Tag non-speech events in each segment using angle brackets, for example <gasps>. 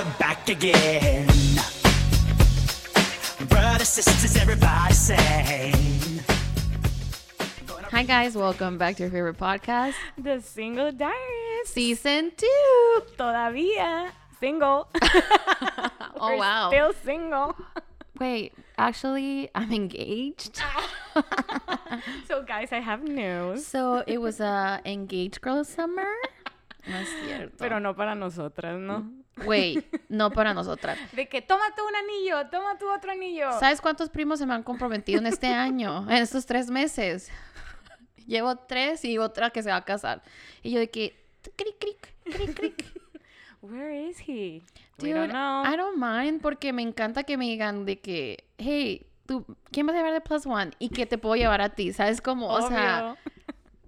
we're back again. Brothers, sisters, everybody say. Hi guys, welcome back to your favorite podcast, The Single Diaries. season two. Todavía single. <laughs> Oh <laughs> We're wow! Still single. Wait, actually, I'm engaged. <laughs> So, guys, I have news. so it was a engaged girl summer. No es cierto. Pero no para nosotras, ¿no? Wait, no para nosotras. <laughs> De que toma tú un anillo, toma tú otro anillo. ¿Sabes cuántos primos se me han comprometido en este año? En estos tres meses. Llevo tres y otra que se va a casar. Y yo de que... Cric, cric, cric, cric. <laughs> Where is he? We Dude, don't know. I don't mind porque me encanta que me digan de que, hey, tú, ¿quién vas a llevar de Plus One? Y que te puedo llevar a ti, ¿sabes? Como, o sea, Obvio.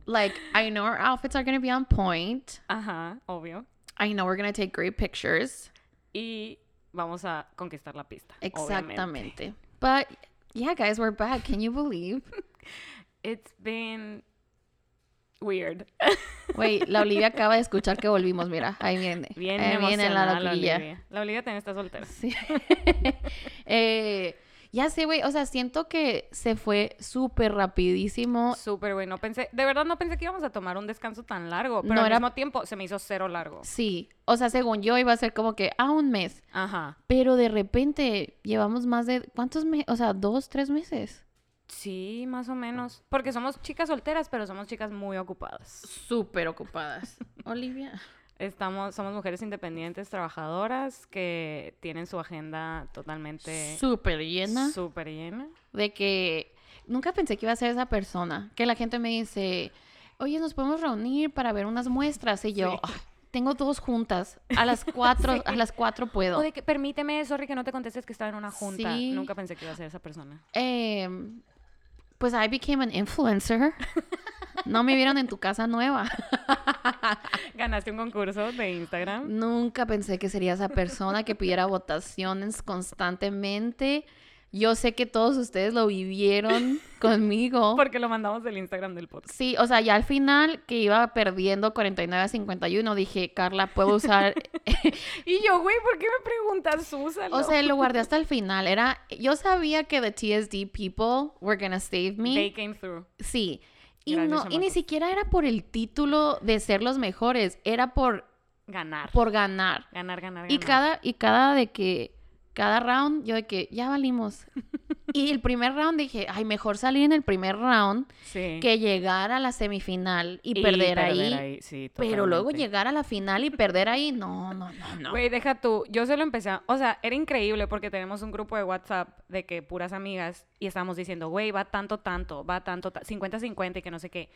like, I know our outfits are going to be on point. Ajá, obvio. I know we're to take great pictures. Y vamos a conquistar la pista. obviamente. Exactamente. But, yeah, guys, we're back. Can you believe? <laughs> It's been weird. <laughs> Wait, la Olivia acaba de escuchar que volvimos, mira, ahí viene. Bien ahí viene la. Olivia. La Olivia también está soltera. Sí. <laughs> Eh, ya sé, güey, o sea, siento que se fue súper rapidísimo. Súper güey, no pensé, de verdad no pensé que íbamos a tomar un descanso tan largo, pero No al era- mismo tiempo se me hizo cero largo. Sí, o sea, según yo iba a ser como que a un mes, Ajá. pero de repente llevamos más de, ¿cuántos meses? O sea, dos, tres meses. Sí, más o menos. Porque somos chicas solteras, pero somos chicas muy ocupadas. Súper ocupadas. <laughs> Olivia. Estamos, somos mujeres independientes, trabajadoras, que tienen su agenda totalmente Súper llena. súper llena. De que nunca pensé que iba a ser esa persona. Que la gente me dice, oye, nos podemos reunir para ver unas muestras. Y yo, Sí. "Ay, tengo dos juntas. A las cuatro, <laughs> a las cuatro puedo. O de que, permíteme, sorry que no te contestes que estaba en una junta. Sí. Nunca pensé que iba a ser esa persona. Em, pues I became an influencer. <laughs> No me vieron en tu casa nueva. <laughs> Ganaste un concurso de Instagram. Nunca pensé que sería esa persona que pidiera votaciones constantemente. Yo sé que todos ustedes lo vivieron conmigo. <laughs> Porque lo mandamos del Instagram del podcast. Sí, o sea, ya al final que iba perdiendo 49 a 51, dije, Carla, puedo usar... <laughs> Y yo, güey, ¿por qué me preguntas, úsalo? o sea, lo guardé hasta el final. Era, yo sabía que the TSD people were gonna save me. They came through. Sí. Y, no, y ni siquiera era por el título de ser los mejores, era por, Ganar. por ganar. Ganar, ganar, ganar. Y cada, y cada de que, cada round, yo de que ya valimos. <laughs> y el primer round dije, ay, mejor salir en el primer round Sí. que llegar a la semifinal y, perder, ahí. Sí, Pero luego llegar a la final y perder ahí, no, no, no, no. Güey, deja tú. Yo se lo empecé a... O sea, era increíble porque tenemos un grupo de WhatsApp de que puras amigas y estábamos diciendo, güey, va tanto, tanto, va tanto, ta- 50-50 y que no sé qué.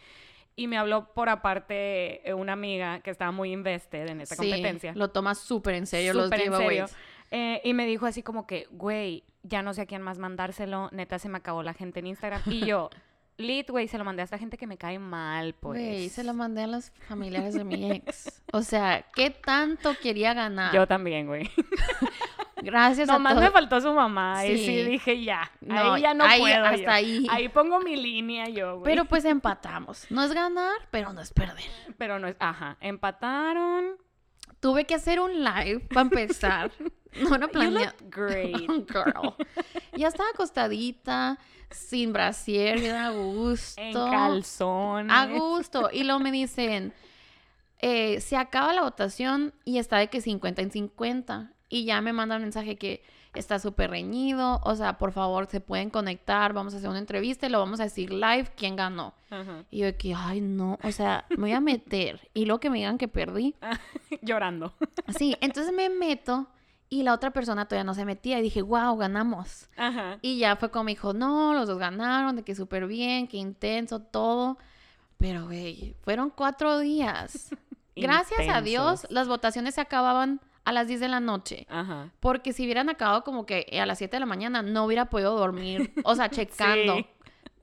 Y me habló por aparte eh, una amiga que estaba muy invested en esta Sí, competencia. lo tomas súper en serio los Súper en serio. Eh, y me dijo así como que, güey, ya no sé a quién más mandárselo. Neta, se me acabó la gente en Instagram. Y yo, <laughs> lit, güey, se lo mandé a esta gente que me cae mal, pues. Güey, se lo mandé a los familiares de mi ex. O sea, ¿qué tanto quería ganar? Yo también, güey. <laughs> Gracias Nomás a todos. me faltó su mamá. Y sí Sí. dije, ya. No, ahí ya no ahí- puedo. hasta yo. ahí. Ahí pongo mi línea yo, güey. Pero pues empatamos. No es ganar, pero no es perder. Pero no es. Ajá. Empataron. Tuve que hacer un live para empezar. <laughs> No You planeé. <laughs> great. Girl. Ya estaba acostadita, sin brasier, bien a gusto. en calzones. A gusto. Y luego me dicen, eh, se acaba la votación y está de que 50 en 50. Y ya me mandan mensaje que está súper reñido. O sea, por favor, se pueden conectar. Vamos a hacer una entrevista y lo vamos a decir live quién ganó. Ajá. Y yo que, ay, no. O sea, me voy a meter. Y luego que me digan que perdí. <laughs> Llorando. Sí, entonces me meto y la otra persona todavía no se metía. Y dije, wow, ganamos. Ajá. Y ya fue como me dijo, no, los dos ganaron, de que súper bien, que intenso, todo. Pero, güey, fueron cuatro días. <laughs> Gracias a Dios, las votaciones se acababan a las 10 de la noche. Ajá. Porque si hubieran acabado como que a las 7 de la mañana, no hubiera podido dormir. O sea, <laughs> checando. Sí.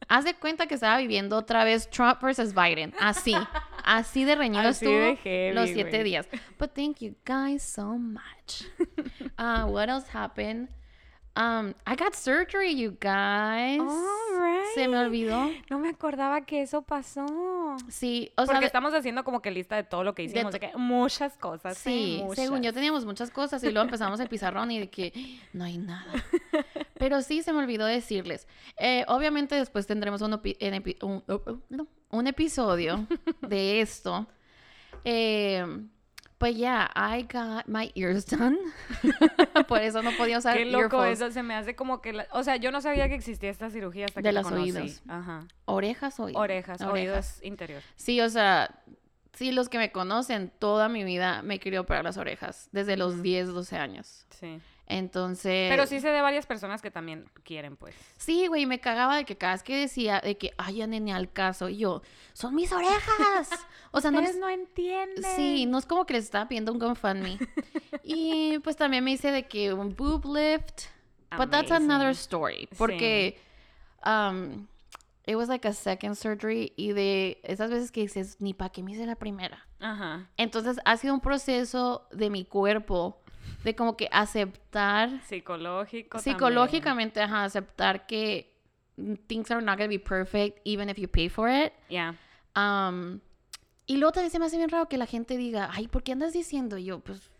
Haz de cuenta que estaba viviendo otra vez Trump versus Biden. Así. Así de reñido Así estuvo de heavy, los siete días. But thank you guys so much. Uh, <laughs> what else happened? Um, I got surgery, you guys. Se me olvidó. No me acordaba que eso pasó. Sí, o sea, Porque de- estamos haciendo como que lista de todo lo que hicimos, de, to- que muchas cosas. sí, muchas. según yo teníamos muchas cosas y luego empezamos el pizarrón y de que <gasps> no hay nada. Pero sí se me olvidó decirles. Eh, obviamente después tendremos un, opi- en epi- un, oh, oh, no, un episodio de esto. <laughs> Eh, pues ya, I got my ears done. <laughs> Por eso no podía usar Qué loco earphones. eso, se me hace como que... la- O sea, yo no sabía que existía esta cirugía hasta De que los conocí. oídos. Ajá. Orejas o Orejas, oídos interior. Sí, o sea, sí, los que me conocen, toda mi vida me quería operar las orejas, desde los 10, 12 años. Sí. Entonces... Pero sí sé de varias personas que también quieren, pues. Sí, güey, me cagaba de que cada vez que decía de que, ay, ya nene al caso, y yo, son mis orejas. O sea, no les... no entienden. Sí, no es como que les estaba pidiendo un GoFundMe. <laughs> y pues también me hice de que un boob lift. But that's another Amazing. story. Porque um, it was like a second surgery y de esas veces que dices, ni para qué me hice la primera. Ajá. Entonces ha sido un proceso de mi cuerpo de como que aceptar Psicológico psicológicamente, ajá, aceptar que things are not gonna be perfect even if you pay for it. Ya. Um, y luego también se me hace bien raro que la gente diga, ay, ¿por qué andas diciendo? Y yo, pues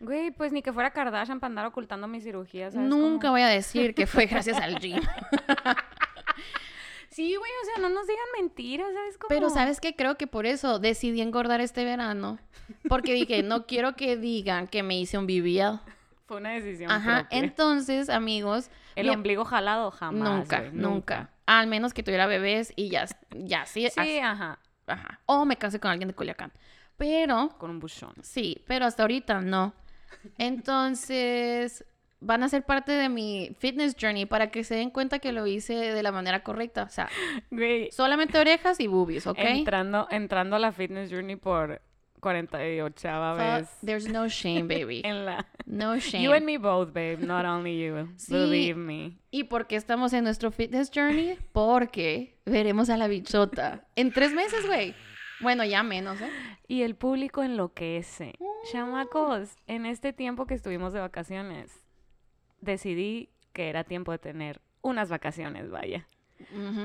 Güey, pues ni que fuera Kardashian para andar ocultando mi cirugía, ¿sabes? nunca cómo? voy a decir que fue gracias al gym. <laughs> <laughs> Sí, güey, o sea, no nos digan mentiras, ¿sabes cómo? Pero sabes que creo que por eso decidí engordar este verano. Porque dije, no <laughs> quiero que digan que me hice un BBL. Fue una decisión Ajá, propia. entonces, amigos, El ombligo jalado jamás, nunca, nunca. Al menos que tuviera bebés y ya, ya sí, Sí, ajá, Ajá. O me casé con alguien de Culiacán. Pero, con un buchón. sí, pero hasta ahorita no. Entonces, van a ser parte de mi fitness journey para que se den cuenta que lo hice de la manera correcta. O sea, <gasps> Güey, solamente orejas y boobies, ¿ok? entrando, entrando a la fitness journey por 48 Fuck, vez There's no shame, baby. <laughs> en la... No shame. You and me both, babe, not only you. Sí. Believe me. ¿Y por qué estamos en nuestro fitness journey? Porque veremos a la bichota en tres meses, güey. Bueno, ya menos, ¿eh? Y el público enloquece. Mm. Chamacos, en este tiempo que estuvimos de vacaciones, decidí que era tiempo de tener unas vacaciones, vaya.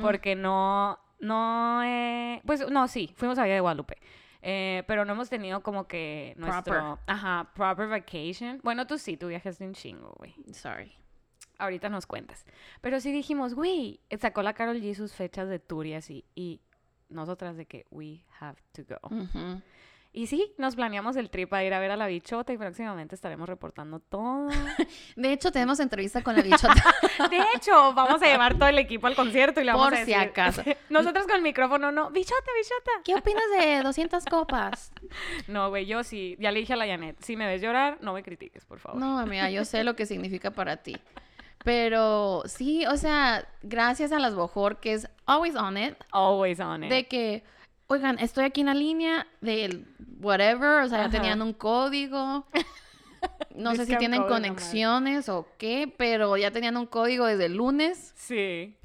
Porque no, no, eh, pues no, sí, fuimos a Villa de Guadalupe. Eh, pero no hemos tenido como que nuestro, Proper. ajá, proper vacation. Bueno, tú sí, tú viajaste un chingo, güey. Sorry. Ahorita nos cuentas. Pero sí dijimos, güey, sacó la Carol G sus fechas de tour y así. Y nosotras de que we have to go. Y sí, nos planeamos el trip a ir a ver a la bichota y próximamente estaremos reportando todo. <laughs> De hecho, tenemos entrevista con la bichota. <laughs> De hecho, vamos a llevar todo el equipo al concierto y le vamos Por a si decir... acaso. <laughs> Nosotros con el micrófono, no, bichota, bichota. ¿Qué opinas de 200 copas? No, güey, yo sí, ya le dije a la Janet, si me ves llorar, no me critiques, por favor. No, amiga, yo sé lo que significa para ti. Pero sí, o sea, gracias a las Bojor, que es always on it, Always on it. de que, oigan, estoy aquí en la línea del whatever, o sea, ya tenían un código. <laughs> No sé si tienen nomás. conexiones o qué, pero ya tenían un código desde el lunes. Sí.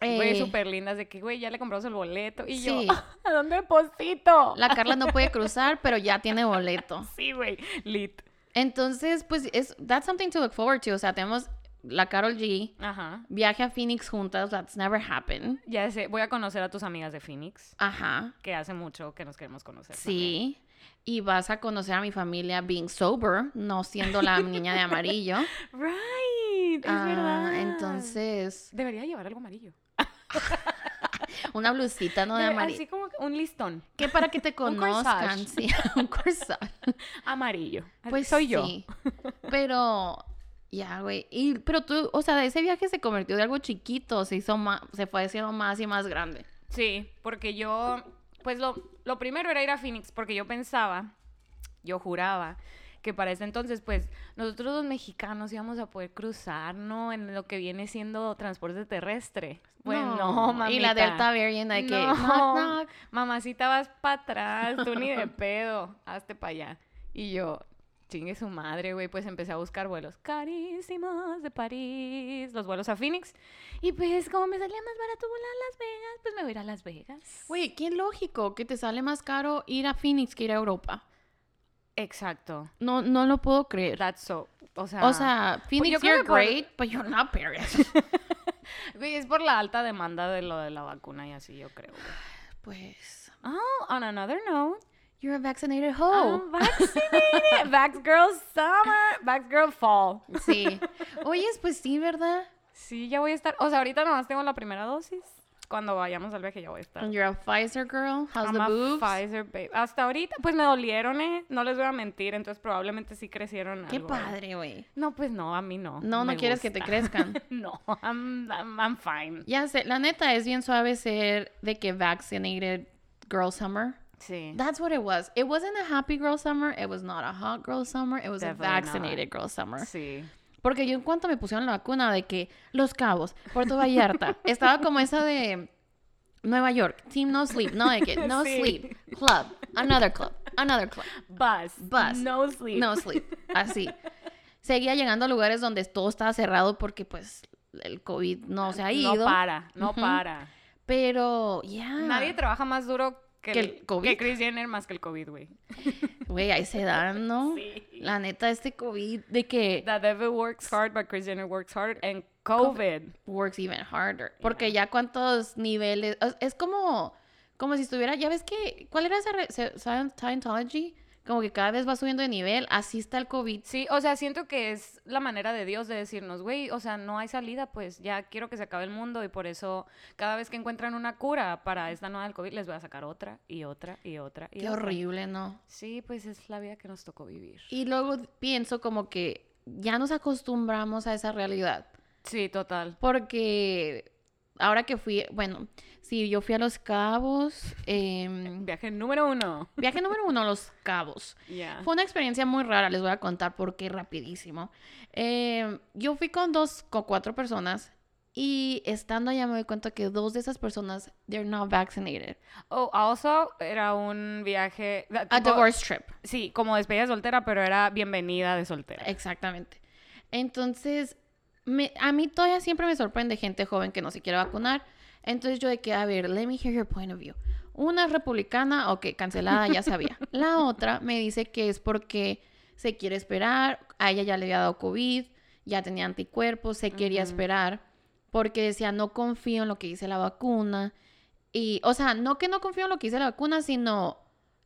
Eh, Güey, súper lindas de que, güey, ya le compramos el boleto. Y Sí. yo, <laughs> ¿a dónde deposito? La Carla no puede <laughs> cruzar, pero ya tiene boleto. Sí, güey, lit. Entonces, pues, es, that's something to look forward to. O sea, tenemos la Carol G, Ajá. viaje a Phoenix juntas, that's never happened. Ya sé, voy a conocer a tus amigas de Phoenix, Ajá, que hace mucho que nos queremos conocer. sí. Y vas a conocer a mi familia being sober, no siendo la <laughs> niña de amarillo. Right, es Ah, verdad. Entonces, Debería llevar algo amarillo. <laughs> una blusita, ¿no? De amarillo. Así como un listón. Que para que te <laughs> Un conozcan, corsage. sí, un corsage. Amarillo. Pues soy yo. sí. Pero, ya, güey. Y, pero tú, o sea, ese viaje se convirtió de algo chiquito, se hizo más, se fue haciendo más y más grande. Sí, porque yo, pues lo, lo primero era ir a Phoenix, porque yo pensaba, yo juraba, que para ese entonces, pues, nosotros los mexicanos íbamos a poder cruzar, ¿no? En lo que viene siendo transporte terrestre. Bueno, no, mamita. Y la Delta Variant de que, No. knock, knock. Mamacita, vas para atrás, tú ni de pedo, hazte para allá. Y yo, chingue su madre, güey, pues empecé a buscar vuelos carísimos de París, los vuelos a Phoenix. Y pues, como me salía más barato volar a Las Vegas, pues me voy a ir a Las Vegas. Güey, qué lógico que te sale más caro ir a Phoenix que ir a Europa. Exacto. No, no lo puedo creer. That's so. O sea, o sea, Phoenix, yo creo you're por- great, but you're not Paris. <laughs> güey, es por la alta demanda de lo de la vacuna y así, yo creo. <sighs> pues, Oh, on another note. You're a vaccinated hoe. I'm vaccinated. <laughs> Vax Girl Summer. Vax Girl Fall. Sí. <laughs> Oyes, pues sí, ¿verdad? Sí, ya voy a estar. O sea, ahorita nomás tengo la primera dosis. Cuando vayamos al viaje ya voy a estar. And you're a Pfizer girl. How's I'm the a boobs? Pfizer babe. Hasta ahorita, pues me dolieron, eh. No les voy a mentir. Entonces probablemente sí crecieron. Qué algo. padre, güey. No, pues no, a mí no. No, no me quieres que te gusta. crezcan. <laughs> no, I'm, I'm, I'm fine. Ya sé, la neta es bien suave ser de que vaccinated girl summer. Sí. That's what it was. It wasn't a happy girl summer. It was not a hot girl summer. It was Definitely a not. vaccinated girl summer. Sí. Porque yo en cuanto me pusieron la vacuna de que Los Cabos, Puerto Vallarta, <laughs> estaba como esa de Nueva York, Team No Sleep, no de que No Sí. Sleep, Club, another club, another club, Bus. Bus. No sleep. No Sleep, así. Seguía llegando a lugares donde todo estaba cerrado porque pues el COVID no se ha ido. No para, no para. Pero, ya. Nadie trabaja más duro que, ¿Que el, COVID? que Kris Jenner más que el COVID, güey. Güey, ahí se dan, ¿no? <laughs> Sí. La neta, este COVID de que That devil works hard, but Kris Jenner works hard. And COVID. works even harder. Porque ya cuántos niveles. es- como. Como si estuviera. Ya ves que. ¿Cuál era esa. re- Scientology? Como que cada vez va subiendo de nivel. Así está el COVID. Sí, o sea, siento que es la manera de Dios de decirnos, güey, o sea, no hay salida, pues ya quiero que se acabe el mundo y por eso cada vez que encuentran una cura para esta nueva del COVID les voy a sacar otra y otra y otra y Qué otra. horrible, ¿no? Sí, pues es la vida que nos tocó vivir. Y luego pienso como que ya nos acostumbramos a esa realidad. Sí, total. Porque ahora que fui. Bueno, sí, yo fui a Los Cabos. em, Viaje número uno. viaje número uno a Los Cabos. Ya. Fue una experiencia muy rara, les voy a contar por qué rapidísimo. Eh, yo fui con dos, con cuatro personas y estando allá me doy cuenta que dos de esas personas, they're not vaccinated. Oh, also, era un viaje... da- A tipo- divorce trip. Sí, como despedida de soltera, pero era bienvenida de soltera. Exactamente. Entonces, me- a mí todavía siempre me sorprende gente joven que no se quiere vacunar. Entonces yo de que, a ver, let me hear your point of view. Una es republicana, ok, cancelada, ya sabía. <laughs> La otra me dice que es porque se quiere esperar, a ella ya le había dado COVID, ya tenía anticuerpos, se quería esperar, porque decía, no confío en lo que dice la vacuna. Y, o sea, no que no confío en lo que dice la vacuna, sino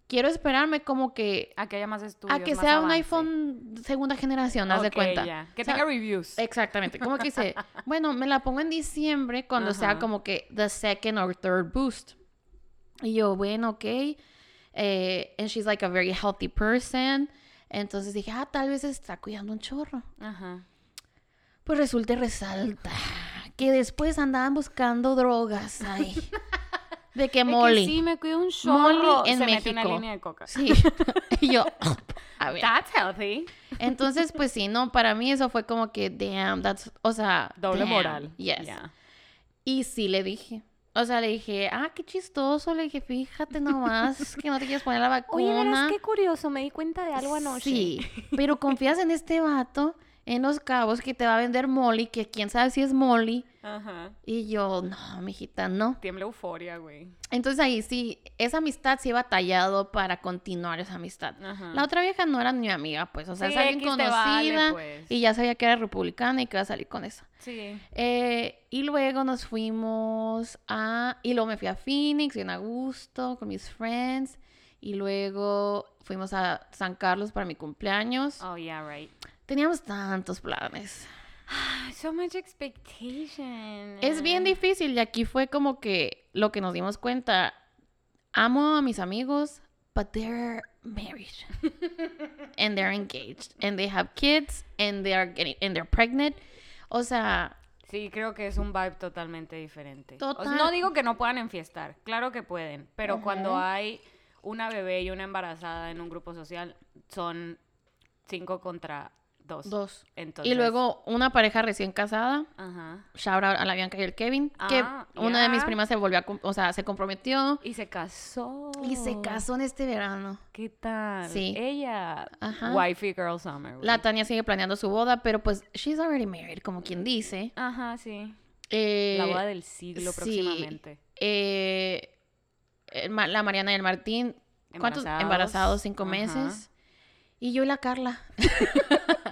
quiero esperarme como que A que haya más estudios, a que más sea un iPhone segunda generación, haz de cuenta. ya. Que O sea, tenga reviews. Exactamente. Como que dice, <laughs> bueno, me la pongo en diciembre cuando sea como que the second or third boost. Y yo, bueno, ok. Eh, and she's like a very healthy person. Entonces dije, ah, tal vez se está cuidando un chorro. Ajá. Pues resulta y resalta que después andaban buscando drogas ahí. <laughs> De que Molly. sí, me cuido un Molly en Se mete una México. línea de coca. Sí. <laughs> y yo, <laughs> a ver. That's healthy. Entonces, pues sí, no, para mí eso fue como que, damn, that's, o sea, Doble damn, moral. Yes. Y sí le dije. O sea, le dije, ah, qué chistoso. Le dije, fíjate nomás <laughs> que no te quieres poner la vacuna. Oye, verás qué curioso, me di cuenta de algo anoche. Sí, pero confías en este vato en los cabos que te va a vender Molly, que quién sabe si es Molly. Ajá. Y yo, no, mijita, no. Tiembla euforia, güey. Entonces ahí sí, esa amistad sí he batallado para continuar esa amistad. Ajá. La otra vieja no era mi amiga, pues, o sea, Sí, es alguien conocida vale, pues. y ya sabía que era republicana y que iba a salir con eso. Sí. Eh, y luego nos fuimos a... Y luego me fui a Phoenix, bien a gusto, con mis friends. Y luego fuimos a San Carlos para mi cumpleaños. Oh, yeah, right. Teníamos tantos planes. So much expectation. Es bien difícil y aquí fue como que lo que nos dimos cuenta. Amo a mis amigos, but they're married. <laughs> and they're engaged. And they have kids. And they are getting... And they're pregnant. O sea... Sí, creo que es un vibe totalmente diferente. O sea, Total- no digo que no puedan enfiestar, claro que pueden, pero cuando hay una bebé y una embarazada en un grupo social, son cinco contra dos. Dos. Entonces, Y luego una pareja recién casada, Ajá. shout out a la Bianca y el Kevin, que Ah, una de mis primas se volvió a, o sea, se comprometió Y se casó. y se casó en este verano. ¿Qué tal? Sí. Ella. Ajá. Wifey Girl Summer. La Tania sigue planeando su boda, pero pues she's already married, como quien dice. Ajá, sí. Eh, La boda del siglo sí. próximamente. eh, la Mariana y el Martín, ¿cuántos? Embarazados. Embarazados, cinco Ajá. meses. Y yo y la Carla. <laughs>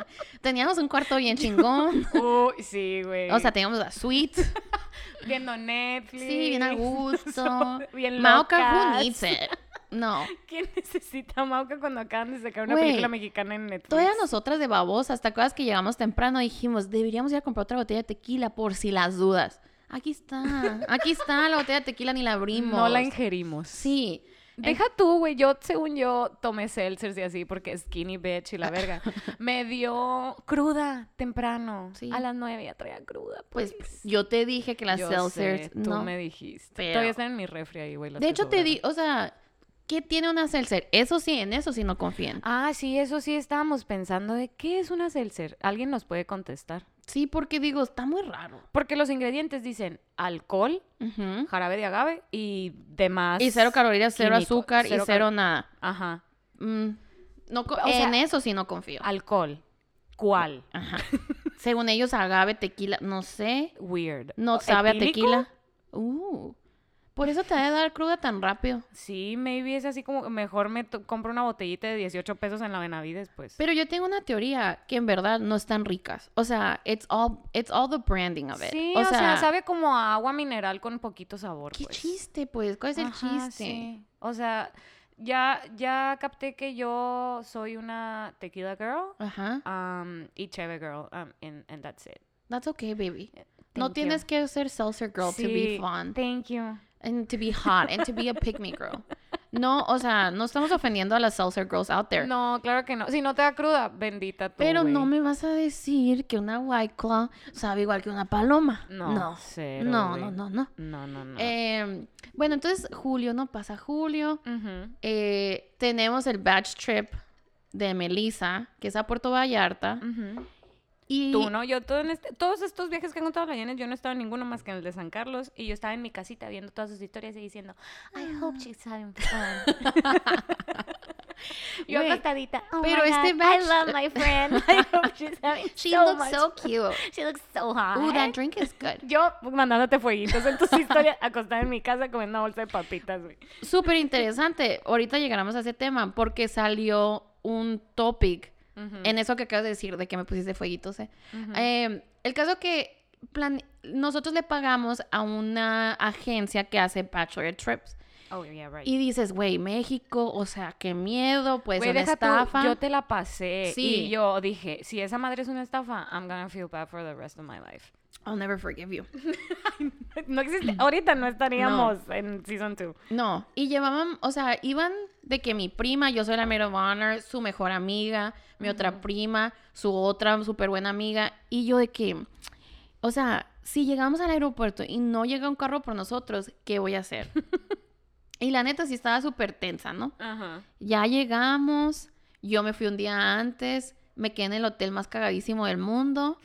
teníamos un cuarto bien chingón. <laughs> Uy, sí, güey. O sea, teníamos la suite. <laughs> viendo Netflix. Sí, bien a gusto. <laughs> bien Mauca, who needs it? No. ¿Quién necesita Mauca cuando acaban de sacar una película mexicana en Netflix? Todas nosotras de babosas, ¿te acuerdas que llegamos temprano? Dijimos, deberíamos ir a comprar otra botella de tequila por si las dudas. Aquí está, aquí está la botella de tequila, ni la abrimos. No la ingerimos. Sí. Deja tú, güey. Yo, según yo, tomé seltzers y así porque skinny bitch y la <laughs> verga. Me dio cruda temprano. Sí. A las nueve ya traía cruda. Pues Pues, yo te dije que las Yo seltzers sé, tú no. me dijiste. pero- Todavía están en mi refri ahí, güey. De hecho, te di, o sea, ¿qué tiene una seltzer? Eso sí, en eso sí no confían. Ah, sí, eso sí estábamos pensando de qué es una seltzer. ¿Alguien nos puede contestar? Sí, porque digo, está muy raro. Porque los ingredientes dicen alcohol, jarabe de agave y demás. Y cero calorías, cero azúcar cero y cero nada. Ajá. Mm, no, co- O sea, en eso sí no confío. Alcohol. ¿Cuál? Ajá. Según ellos, agave, tequila, no sé. Weird. No ¿O sabe a tequila. Uh, por eso te a dar cruda tan rápido. Sí, maybe es así como mejor me compro una botellita de 18 pesos en la Benavides, pues. Pero yo tengo una teoría que en verdad no están ricas. O sea, it's all, it's all the branding of it. Sí, o, sea, sabe como a agua mineral con poquito sabor, ¿Qué pues. chiste, pues? ¿Cuál es el Ajá, chiste? sí. O sea, ya, ya capté que yo soy una tequila girl Ajá. um, y cheve girl, um, and, and that's it. That's okay, baby. no Eh, Thank you. tienes que ser seltzer girl to be Sí, fun. Thank you. And to be hot. and to be a pick me girl. No, o sea, no estamos ofendiendo a las seltzer girls out there. No, claro que no. Si no te da cruda, bendita tú, Pero no me vas a decir que una White Claw sabe igual que una paloma. No, No. cero, no, no, no, no. No, no, no. Eh, bueno, entonces julio, ¿no? Pasa julio. Eh, tenemos el batch trip de Melissa, que es a Puerto Vallarta. Ujú. Y Tú, ¿no? Yo todo en este- todos estos viajes que han contado la Janet, yo no estaba en ninguno más que en el de San Carlos y yo estaba en mi casita viendo todas sus historias y diciendo, I hope she's having fun. <laughs> yo Güey, acostadita. "Oh pero my este God, batch- I love my friend. <laughs> I hope <laughs> she's having she so looks much so cute. She looks so hot. Ooh, that drink is good. Yo mandándote fueguitos en tus historias, acostada en mi casa comiendo una bolsa de papitas. Súper interesante. Ahorita llegaremos a ese tema porque salió un topic en eso que acabas de decir, de que me pusiste fueguitos. ¿eh? Eh, el caso que plan- nosotros le pagamos a una agencia que hace bachelor trips. Oh, yeah, right. Y dices, güey, México, o sea, qué miedo, pues Güey, una deja tú, estafa. yo te la pasé Sí. y yo dije, si esa madre es una estafa, I'm gonna feel bad for the rest of my life. I'll never forgive you. <laughs> No existe, ahorita no estaríamos en season 2. No, y llevaban, o sea, iban de que mi prima, yo soy la maid of honor, su mejor amiga, mi otra prima, su otra súper buena amiga, y yo de que, o sea, si llegamos al aeropuerto y no llega un carro por nosotros, ¿qué voy a hacer? <laughs> y la neta sí estaba súper tensa, ¿no? Ajá. Ya llegamos, yo me fui un día antes, me quedé en el hotel más cagadísimo del mundo,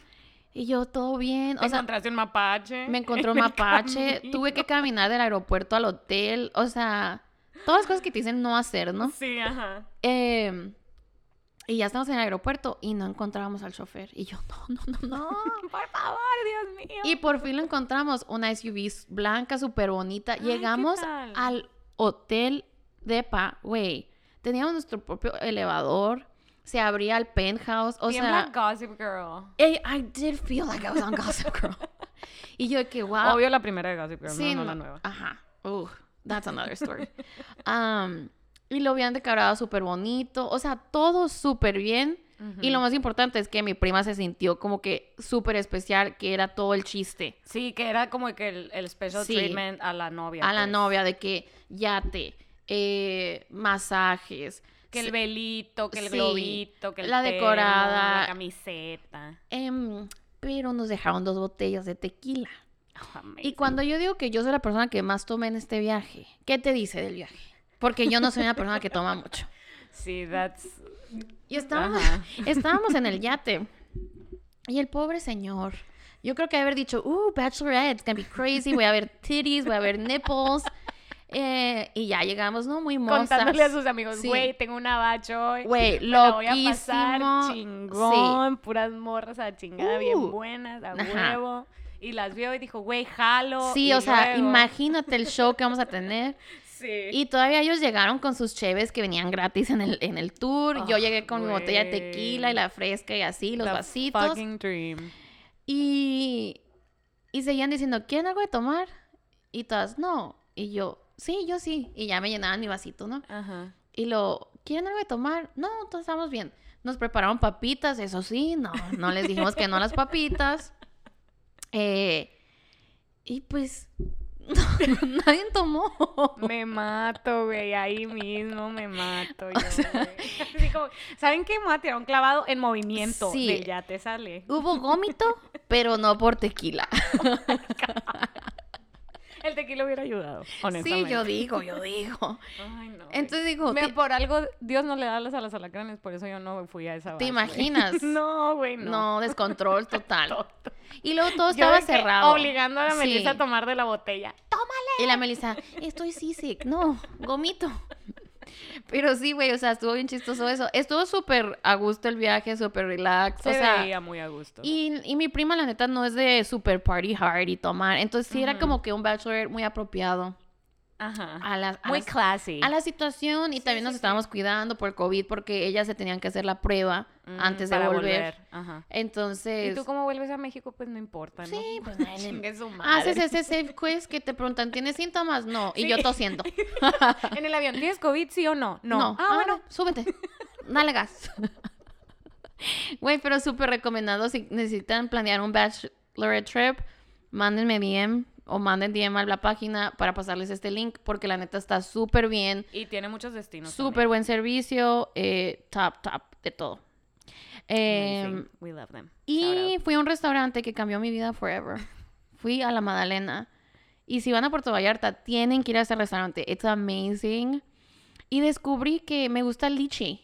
y yo todo bien, o sea, encontraste un mapache. me <laughs> encontró un en mapache, tuve que caminar del aeropuerto al hotel, o sea, todas las cosas que te dicen no hacer, ¿no? Sí, ajá. Eh, y ya estamos en el aeropuerto y no encontrábamos al chofer. Y yo, no, no, no, no. Por favor, Dios mío. Y por fin lo encontramos, una SUV blanca, súper bonita. Ay, ¿qué Llegamos al hotel de Pa, güey. Teníamos nuestro propio elevador, se abría el penthouse, o Bien sea... Black Gossip Girl. eh, I did feel like I was on Gossip Girl. <laughs> y yo de que, wow. Obvio la primera de Gossip Girl, Sí, no, no la nueva. Ajá. Ugh, that's another story. <laughs> Um, y lo habían decorado súper bonito. O sea, todo súper bien. Y lo más importante es que mi prima se sintió como que súper especial, que era todo el chiste. Sí, que era como que el, el special Sí. treatment a la novia. A la pues. novia de que yate, eh, masajes. Que el velito, que el Sí, globito, que el la termo, decorada. la camiseta. em, pero nos dejaron dos botellas de tequila. Oh, Y cuando yo digo que yo soy la persona que más toma en este viaje, ¿qué te dice del viaje? Porque yo no soy una persona que toma mucho. Sí, that's... Y estábamos, Ajá. <laughs> estábamos en el yate. Y el pobre señor, yo creo que haber dicho, uh, bachelorette, it's gonna be crazy, voy a ver titties, voy a ver nipples. Eh, y ya llegamos, ¿no? Muy mozas. Contándole a sus amigos, Sí. güey, tengo una bacho hoy. Güey, la voy a pasar chingón, puras morras a chingada, bien Uh, buenas, a ajá. huevo. Y las vio y dijo, güey, jalo. Sí, o sea, imagínate el show que vamos a tener. <laughs> Sí. Y todavía ellos llegaron con sus cheves que venían gratis en el, en el tour. Yo Ah, llegué con mi botella de tequila y la fresca y así, los The vasitos. fucking dream. Y, y seguían diciendo, ¿quieren algo de tomar? Y todas, no. Y yo, sí, yo sí. Y ya me llenaban mi vasito, ¿no? Ajá. Y lo, ¿quieren algo de tomar? No, todos estamos bien. Nos prepararon papitas, eso sí, no, no les dijimos que no las papitas. <laughs> Eh, y pues, <laughs> nadie tomó. Me mato, güey, ahí mismo me mato <laughs> yo, güey. Así como, ¿saben qué? Me voy a tirar un clavado en movimiento. Sí. de ya te sale. Hubo gómito, pero no por tequila. El tequila hubiera ayudado, honestamente. Sí, yo digo, yo digo. <laughs> Ay, no. Entonces digo, ¿te, por algo Dios no le da las a las alacranes, por eso yo no fui a esa ¿te batch, güey. imaginas? <laughs> No, güey, no. No, descontrol total. <laughs> Y luego todo estaba cerrado. Obligando a la Sí. Melissa a tomar de la botella. Y la Melissa, estoy seasick. No, gomito. Pero sí, güey, o sea, estuvo bien chistoso eso. Estuvo súper a gusto el viaje, súper relax. Se o sea, veía muy a gusto. y, y mi prima, la neta, no es de super party hard y tomar. Entonces sí era como que un bachelor muy apropiado Ajá. a la, a muy las- classy. a la situación. Y también nos estábamos cuidando por COVID porque ellas se tenían que hacer la prueba Mm, antes de para volver. Ajá. Entonces... ¿Y tú cómo vuelves a México? Pues no importa, ¿no? Sí, pues <laughs> su madre. Haces ese safe quiz que te preguntan, ¿tienes síntomas? No. Y yo tosiendo. <laughs> En el avión, ¿tienes COVID, sí o no? No. Ah, bueno. súbete. Dale gas. <laughs> Güey, pero súper recomendado. Si necesitan planear un bachelorette trip, mándenme DM o manden DM a la página para pasarles este link porque la neta está súper bien. Y tiene muchos destinos. Súper buen servicio. eh, top, top, de todo. Em. We love them. Y fui a un restaurante que cambió mi vida forever. <laughs> Fui a la Madalena. Y si van a Puerto Vallarta, tienen que ir a ese restaurante. It's amazing. Y descubrí que me gusta el lichi.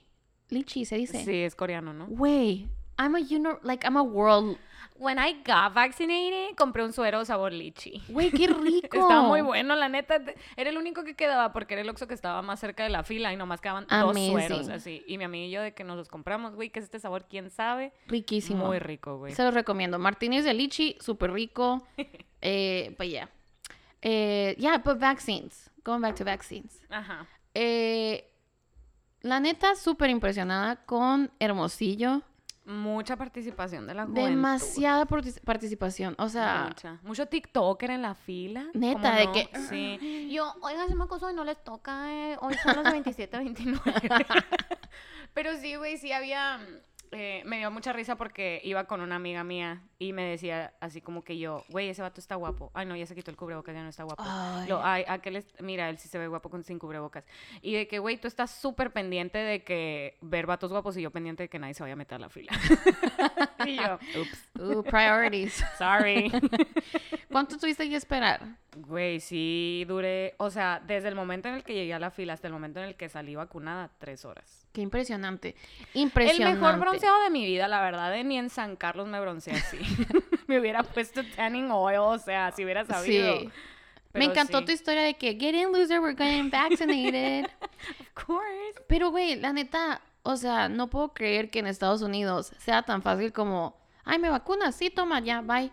Lichi se dice. Sí, es coreano, ¿no? Güey, I'm a uni- like I'm a world. When I got vaccinated, compré un suero sabor lichi. Güey, qué <laughs> rico. Estaba muy bueno, la neta. Era el único que quedaba porque era el Oxxo que estaba más cerca de la fila y nomás quedaban Amazing. dos sueros así. Y mi amigo y yo de que nos los compramos, güey, que es este sabor, quién sabe. Riquísimo. Muy rico, güey. Se los recomiendo. Martínez de lichi, súper rico. <laughs> eh, but yeah. Eh, yeah, but vaccines. Going back to vaccines. Ajá. Eh, la neta, súper impresionada con Hermosillo. Mucha participación de la juventud. Demasiada partic- participación. O sea, Mucha. Mucho TikToker en la fila. Neta, ¿cómo de no? que- Sí. Yo, oiga, se me acosó y no les toca, eh, Hoy son los <laughs> 27, 29. <laughs> Pero sí, güey, sí había... eh, me dio mucha risa porque iba con una amiga mía y me decía así como que yo, güey, ese vato está guapo. Ay, no, ya se quitó el cubrebocas, ya no está guapo. Ay. Lo, ay, aquel mira, él sí se ve guapo con sin cubrebocas. Y de que, güey, tú estás súper pendiente de que ver vatos guapos y yo pendiente de que nadie se vaya a meter a la fila. <laughs> y yo, ups, uh, priorities. <laughs> sorry. <laughs> ¿Cuánto tuviste que esperar? Güey, sí duré, o sea, desde el momento en el que llegué a la fila hasta el momento en el que salí vacunada, tres horas. Qué impresionante. El Impresionante. mejor bronceado de mi vida, la verdad, de ni en San Carlos me bronceé así. <laughs> me hubiera puesto tanning oil, o sea, si hubiera sabido. Sí. Me encantó sí. tu historia de que get in loser, we're getting vaccinated. <laughs> Of course. Pero, güey, la neta, o sea, no puedo creer que en Estados Unidos sea tan fácil como, ay, me vacunas, sí, toma, ya, bye.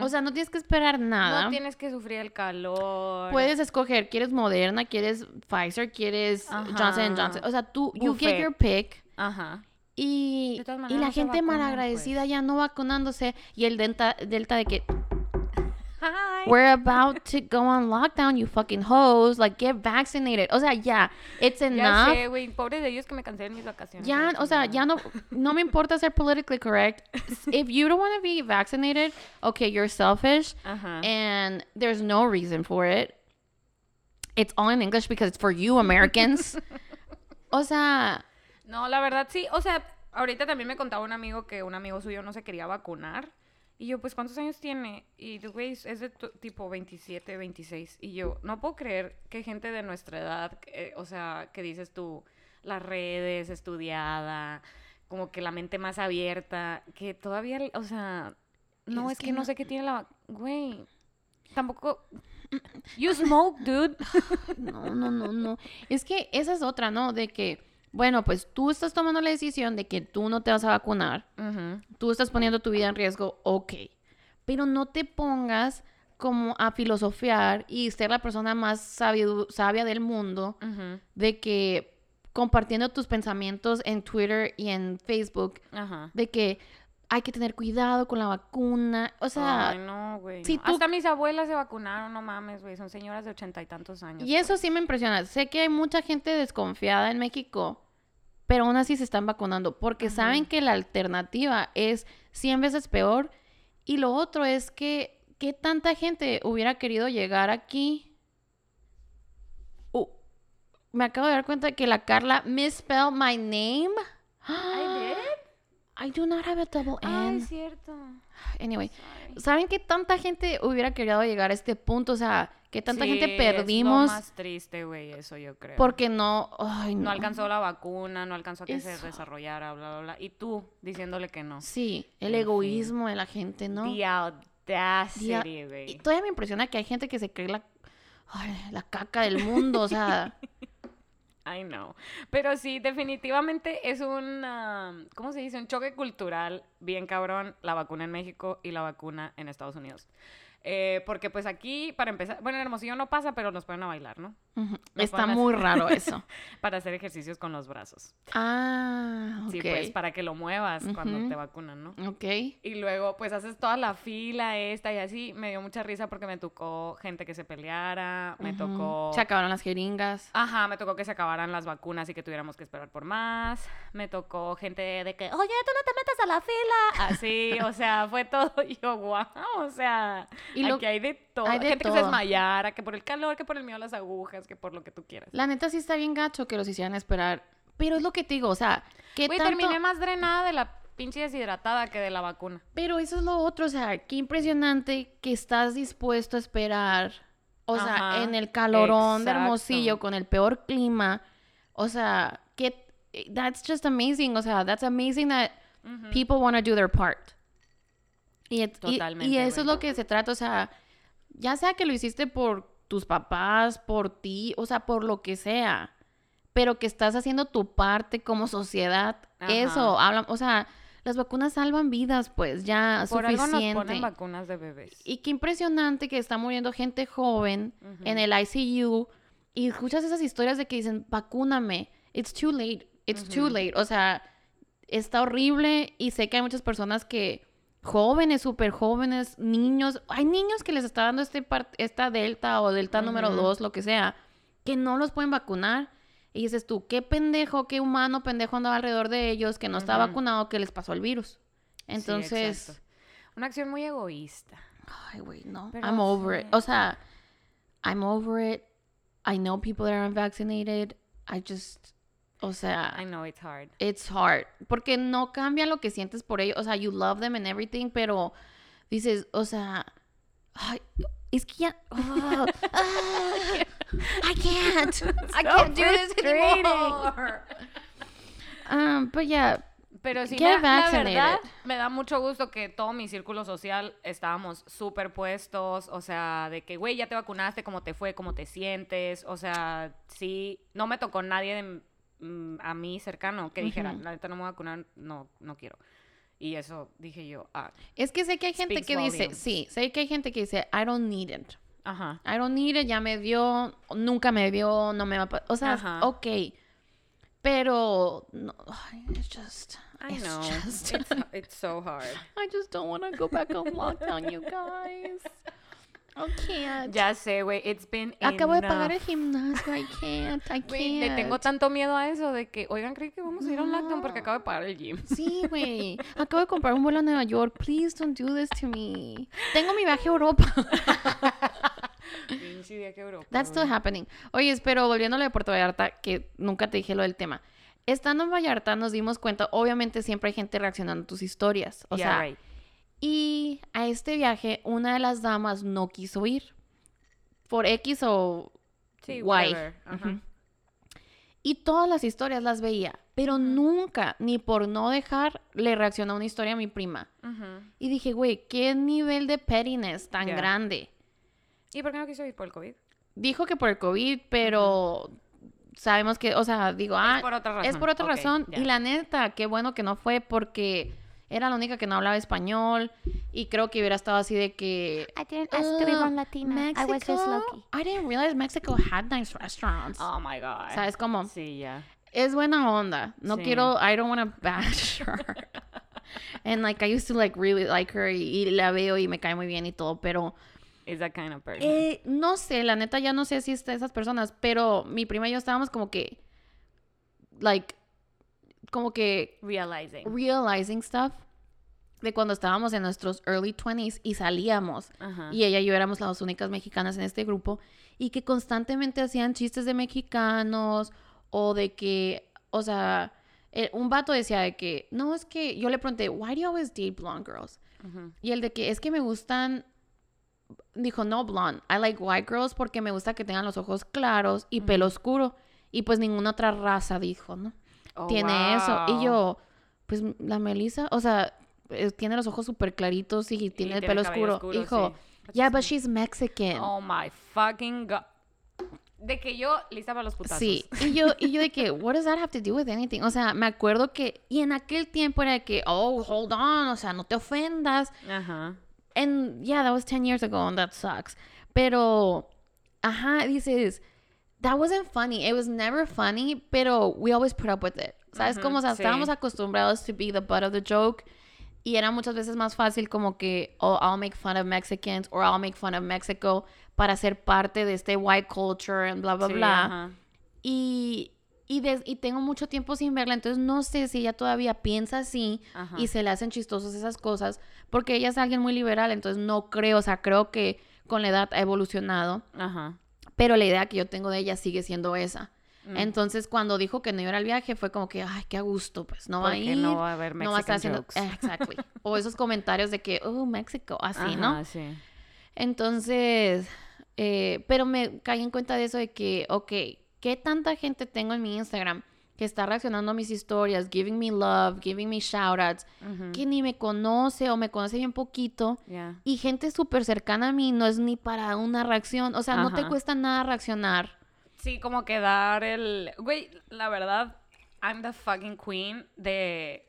O sea, no tienes que esperar nada. no tienes que sufrir el calor. Puedes escoger, ¿quieres Moderna? ¿Quieres Pfizer? ¿Quieres Johnson Ajá. Johnson? O sea, tú, you get your pick. Ajá. Y, y la gente malagradecida pues. ya no vacunándose. Y el delta, delta de que, Hi. we're about to go on lockdown, you fucking hoes. Like, get vaccinated. O sea, ya, it's Ya enough. sé, güey, pobre de ellos que me cansé en mis vacaciones. Ya, o sea, ya no, no me importa ser politically correct. <laughs> If you don't want to be vaccinated, okay, you're selfish. And there's no reason for it. It's all in English because it's for you Americans. <laughs> o sea, No, la verdad sí. O sea, ahorita también me contaba un amigo que un amigo suyo no se quería vacunar. Y yo, pues, ¿cuántos años tiene? Y the güey, es de tipo 27, 26. Y yo, no puedo creer que gente de nuestra edad, eh, o sea, que dices tú, las redes, estudiada, como que la mente más abierta, que todavía, o sea, no, Es es, que que, no no- sé qué tiene la... Güey, tampoco... You smoke, dude. <laughs> no, no, no, no. Es que esa es otra, ¿no? De que, bueno, pues tú estás tomando la decisión de que tú no te vas a vacunar. Tú estás poniendo tu vida en riesgo, ok. Pero no te pongas como a filosofear y ser la persona más sabia del mundo de que compartiendo tus pensamientos en Twitter y en Facebook de que hay que tener cuidado con la vacuna. O sea, Ay, no, güey. si tú- Hasta mis abuelas se vacunaron, no mames, güey. Son señoras de ochenta y tantos años. y eso sí me impresiona. Sé que hay mucha gente desconfiada en México, pero aún así se están vacunando porque Ajá. saben que la alternativa es 100 veces peor. Y lo otro es que, ¿qué tanta gente hubiera querido llegar aquí? Uh, me acabo de dar cuenta que la Carla misspelled my name. ¿I? I do not have a double N. es cierto. Anyway, Sorry. ¿saben qué tanta gente hubiera querido llegar a este punto? O sea, que tanta Sí, gente es perdimos lo más triste, güey, eso yo creo. porque no, ay, no no. alcanzó la vacuna, no alcanzó a que se Eso. desarrollara, bla, bla, bla. Y tú diciéndole que no. Sí, el En fin. egoísmo de la gente, ¿no? The audacity, güey. Y todavía me impresiona que hay gente que se cree la, ay, la caca del mundo, o sea, <laughs> I know. Pero sí, definitivamente es un, ah, ¿cómo se dice? Un choque cultural bien cabrón la vacuna en México y la vacuna en Estados Unidos. Eh, porque pues aquí, para empezar, bueno, en Hermosillo no pasa, pero nos ponen a bailar, ¿no? está muy raro <laughs> eso. Para hacer ejercicios con los brazos. Ah, ok. Sí, pues para que lo muevas cuando te vacunan, ¿no? Ok. Y luego, pues haces toda la fila esta y así. Me dio mucha risa porque me tocó gente que se peleara, me tocó... Se acabaron las jeringas. Ajá, me tocó que se acabaran las vacunas y que tuviéramos que esperar por más. Me tocó gente de que, oye, tú no te metas a la fila. Así, o sea, fue todo. <laughs> Y yo, wow, o sea, Y lo- aquí hay de todo. hay de gente que se todo. desmayara, que por el calor, que por el miedo a las agujas, que por lo que tú quieras. La neta sí está bien gacho que los hicieran esperar. Pero es lo que te digo, o sea, que tanto... terminé más drenada de la pinche deshidratada que de la vacuna. Pero eso es lo otro, o sea, qué impresionante que estás dispuesto a esperar. O sea, Ajá, en el calorón de exacto. Hermosillo, con el peor clima. O sea, que that's just amazing. O sea, that's amazing that Ujú. people want to do their part. Y, et- y- y Totalmente, eso es lo que se trata, o sea, ya sea que lo hiciste por tus papás, por ti, o sea, por lo que sea, pero que estás haciendo tu parte como sociedad, eso, Ajá. habla, o sea, las vacunas salvan vidas, pues ya Por algo nos suficiente. ponen vacunas de bebés. Y qué impresionante que está muriendo gente joven en el ICU y escuchas esas historias de que dicen, vacúname, it's too late, it's too late. O sea, está horrible y sé que hay muchas personas que, jóvenes, súper jóvenes, niños, hay niños que les está dando este esta delta o delta número Ujú. 2, lo que sea, que no los pueden vacunar. Y dices tú, qué pendejo, qué humano pendejo andaba alrededor de ellos que no está vacunado, que les pasó el virus. Entonces... Una acción muy egoísta. Ay, güey, no. Pero I'm over sí. it. O sea, I'm over it. I know people that are unvaccinated. I just, o sea, I know it's hard. it's hard. Porque no cambia lo que sientes por ellos. O sea, you love them and everything, pero dices, o sea, ay, es que ya, oh, <laughs> ah, I can't. I can't do this anymore. <laughs> Um, but yeah, Pero sí, Get me, la verdad, me da mucho gusto que todo mi círculo social estábamos súper puestos, o sea, de que, güey, ya te vacunaste, cómo te fue, cómo te sientes, o sea, sí, no me tocó nadie de, mm, a mí cercano que dijera, Ujú. la neta no me voy a vacunar, no, no quiero. Y eso dije yo, ah, es que sé que hay gente que dice, volumes. sí, sé que hay gente que dice, I don't need it. ajá. I don't need it, ya me dio, nunca me dio, no me va a... O sea, Ajá. ok. Pero, no, it's just... I it's know, just- it's, it's so hard. <laughs> I just don't want to go back on lockdown, you guys. I can't. Ya sé, güey, it's been Acabo de pagar el gimnasio, I can't, I <laughs> can't. Le tengo tanto miedo a eso de que, oigan, creen que vamos a ir a un lockdown porque acabo de pagar el gym. Sí, <laughs> güey. Acabo de comprar un vuelo a Nueva York. Please don't do this to me. Tengo mi viaje a Europa. <laughs> Europa, That's still happening. Oye, pero volviendo a Puerto Vallarta, que nunca te dije lo del tema. Estando en Vallarta nos dimos cuenta, obviamente siempre hay gente reaccionando a tus historias. O Yeah, sea, right. Y a este viaje una de las damas no quiso ir. Por X o Sí, Y. Y todas las historias las veía, pero nunca, ni por no dejar, le reaccionó una historia a mi prima. Y dije, güey, qué nivel de pettiness tan grande. ¿Y por qué no quiso ir por el COVID? Dijo que por el COVID, pero sabemos que, o sea, digo, ah, es por otra razón. es por otra razón. Y la neta, qué bueno que no fue porque era la única que no hablaba español y creo que hubiera estado así de que I didn't ask to be "Ugh, born Latina. I was just Mexico? lucky. I didn't realize Mexico had nice restaurants. Oh my god. ¿Sabes cómo? Sí, ya. Es buena onda. No Sí. quiero, I don't want to bash her. <laughs> And like I used to like really like her y, y la veo y me cae muy bien y todo, pero Is that kind of person. eh, no sé, la neta ya no sé si es de esas personas, pero mi prima y yo estábamos como que like como que Realizing. realizing stuff de cuando estábamos en nuestros early 20s y salíamos Ajá. y ella y yo éramos las únicas mexicanas en este grupo y que constantemente hacían chistes de mexicanos o de que, o sea, eh, un vato decía de que, no, es que yo le pregunté, why do you always date blonde girls? Y el de que es que me gustan, dijo, no blonde, I like white girls porque me gusta que tengan los ojos claros y pelo oscuro. Y pues ninguna otra raza dijo, ¿no? Oh, tiene eso. wow. Y yo, pues la Melissa, o sea, eh, tiene los ojos súper claritos y tiene el tiene pelo cabello oscuro. oscuro, Dijo, sí. yeah, but she's Mexican. Oh my fucking god. De que yo lista para los putazos. Sí, y yo, y yo de que, what does that have to do with anything? O sea, me acuerdo que, y en aquel tiempo era de que, oh, hold on, o sea, no te ofendas. Ajá. And yeah, that was 10 years ago and that sucks. Pero, ajá, dices, that wasn't funny. It was never funny, pero we always put up with it. ¿Sabes? Ujú, Como, o sea, sí. estábamos acostumbrados to be the butt of the joke. Y era muchas veces más fácil como que, oh, I'll make fun of Mexicans or I'll make fun of Mexico para ser parte de este white culture and bla, bla, Sí, bla. ajá. Y, y, des- y tengo mucho tiempo sin verla, entonces no sé si ella todavía piensa así y se le hacen chistosas esas cosas, porque ella es alguien muy liberal, entonces no creo, o sea, creo que con la edad ha evolucionado, Ajá. Pero la idea que yo tengo de ella sigue siendo esa. Mm. Entonces, cuando dijo que no iba al viaje, fue como que, ay, qué a gusto, pues no va a ir. no va a haber no va a estar haciendo. <laughs> Exactly. o esos comentarios de que, oh, México, así, ¿no? Sí. Entonces, eh, pero me caí en cuenta de eso de que, ok, ¿qué tanta gente tengo en mi Instagram que está reaccionando a mis historias, giving me love, giving me shoutouts, que ni me conoce o me conoce bien poquito? Y gente súper cercana a mí no es ni para una reacción, o sea, no te cuesta nada reaccionar. Sí, como que dar el... Güey, la verdad, I'm the fucking queen de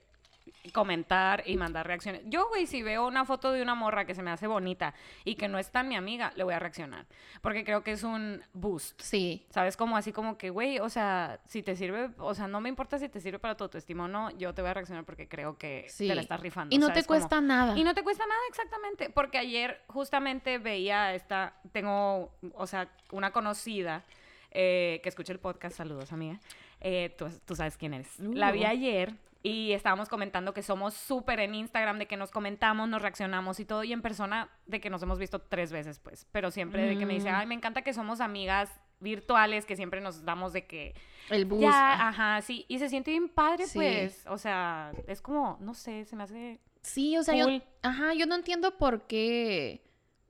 comentar y mandar reacciones. Yo, güey, si veo una foto de una morra que se me hace bonita y que no es tan mi amiga, le voy a reaccionar. Porque creo que es un boost. Sí, ¿Sabes? Como así como que, güey, o sea, si te sirve, o sea, no me importa si te sirve para tu autoestima o no, yo te voy a reaccionar porque creo que sí. te la estás rifando. Y no te cuesta nada. y no te cuesta nada exactamente, porque ayer justamente veía esta, tengo, o sea, una conocida eh, que escucha el podcast, saludos amiga, eh, tú, tú sabes quién eres. La vi Uh. ayer y estábamos comentando que somos súper en Instagram, de que nos comentamos, nos reaccionamos y todo, y en persona de que nos hemos visto tres veces, pues, pero siempre de que me dice, Mm. ay, me encanta que somos amigas virtuales, que siempre nos damos de que El bus. ya, ajá, sí, y se siente bien padre, Sí. pues, o sea, es como, no sé, se me hace... Sí, o sea, yo, ajá, yo no entiendo por qué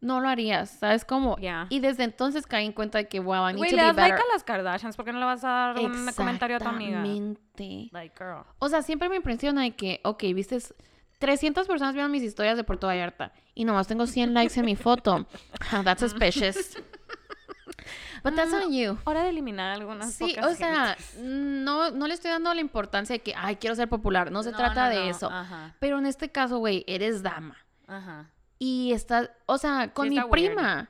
no lo harías, ¿sabes cómo? Ya. Y desde entonces caí en cuenta de que, wow, I need Güey, to le be das like better. a las Kardashians, ¿por qué no le vas a dar un comentario a tu amiga? Exactamente. Like, girl. O sea, siempre me impresiona de que, ok, viste, 300 personas vieron mis historias de Puerto Vallarta y nomás tengo 100 likes en mi foto. <laughs> Ah, That's suspicious. But that's on you. Hora de eliminar algunas Sí, o sea, gentes. no, no le estoy dando la importancia de que, ay, quiero ser popular. No se No, trata no, de no, eso. Ajá, Pero en este caso, güey, eres dama. ajá. Y estás, o sea, con Sí, mi está prima,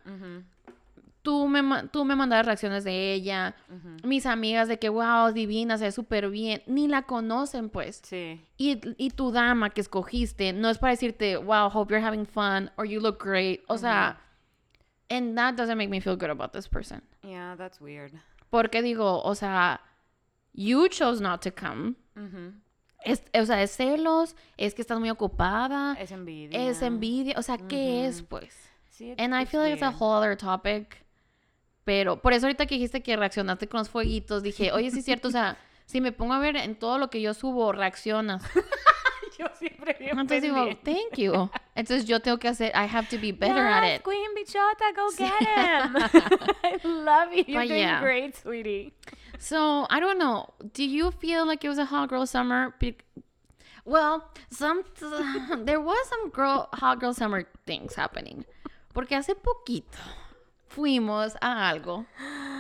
tú me, tú me mandabas reacciones de ella, mis amigas de que, wow, divina, se ve súper bien, ni la conocen, pues. Sí. Y, y tu dama que escogiste no es para decirte, wow, hope you're having fun, or you look great. O sea, and that doesn't make me feel good about this person. Yeah, that's weird. Porque digo, o sea, you chose not to come. Ujú. Es, o sea, es celos, es que estás muy ocupada, Es envidia. es envidia, o sea, ¿qué es, pues? Sí, And I feel like it's a weird. whole other topic. Pero por eso ahorita que dijiste que reaccionaste con los fueguitos, dije, <laughs> oye, sí es cierto, o sea, si me pongo a ver en todo lo que yo subo, reaccionas. <laughs> Yo siempre bien Entonces digo, thank you. Entonces yo tengo que hacer, I have to be better at it. Queen Bichota, go get him. <laughs> I love you. You're But doing yeah. great, sweetie. So I don't know. Do you feel like it was a hot girl summer? Be- well, some <laughs> there was some girl hot girl summer things happening. Porque hace poquito fuimos a algo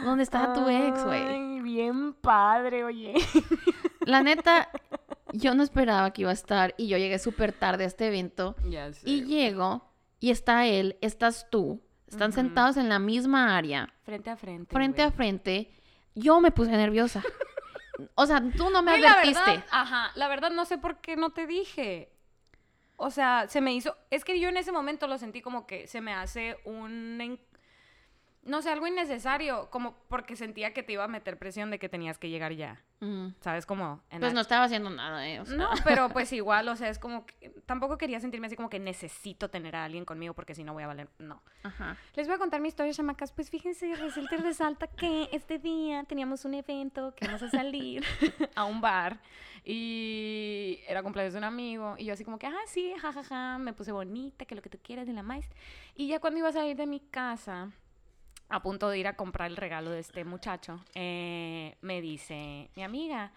donde estaba tu ex, güey. Bien padre, oye. <laughs> La neta, <laughs> yo no esperaba que iba a estar y yo llegué súper tarde a este evento Ya sé. y llego y está él, estás tú, están sentados en la misma área, Frente a frente. frente a frente. Yo me puse nerviosa. O sea, tú no me la advertiste. verdad, ajá, la verdad no sé por qué no te dije. O sea, se me hizo, es que yo en ese momento lo sentí como que se me hace un, no sé, algo innecesario, como porque sentía que te iba a meter presión de que tenías que llegar ya, Mm. ¿sabes? Como... en Pues la- no estaba haciendo nada, ¿eh? O sea, No, pero <laughs> pues igual, o sea, es como que tampoco quería sentirme así como que necesito tener a alguien conmigo porque si no voy a valer, no. Ajá. Les voy a contar mi historia, chamacas. Pues fíjense, resulta resalta que este día teníamos un evento que íbamos a salir <laughs> a un bar y era cumpleaños de un amigo y yo así como que, ah, sí, jajaja, me puse bonita, que lo que tú quieras de la maíz. Y ya cuando iba a salir de mi casa, a punto de ir a comprar el regalo de este muchacho, eh, me dice mi amiga,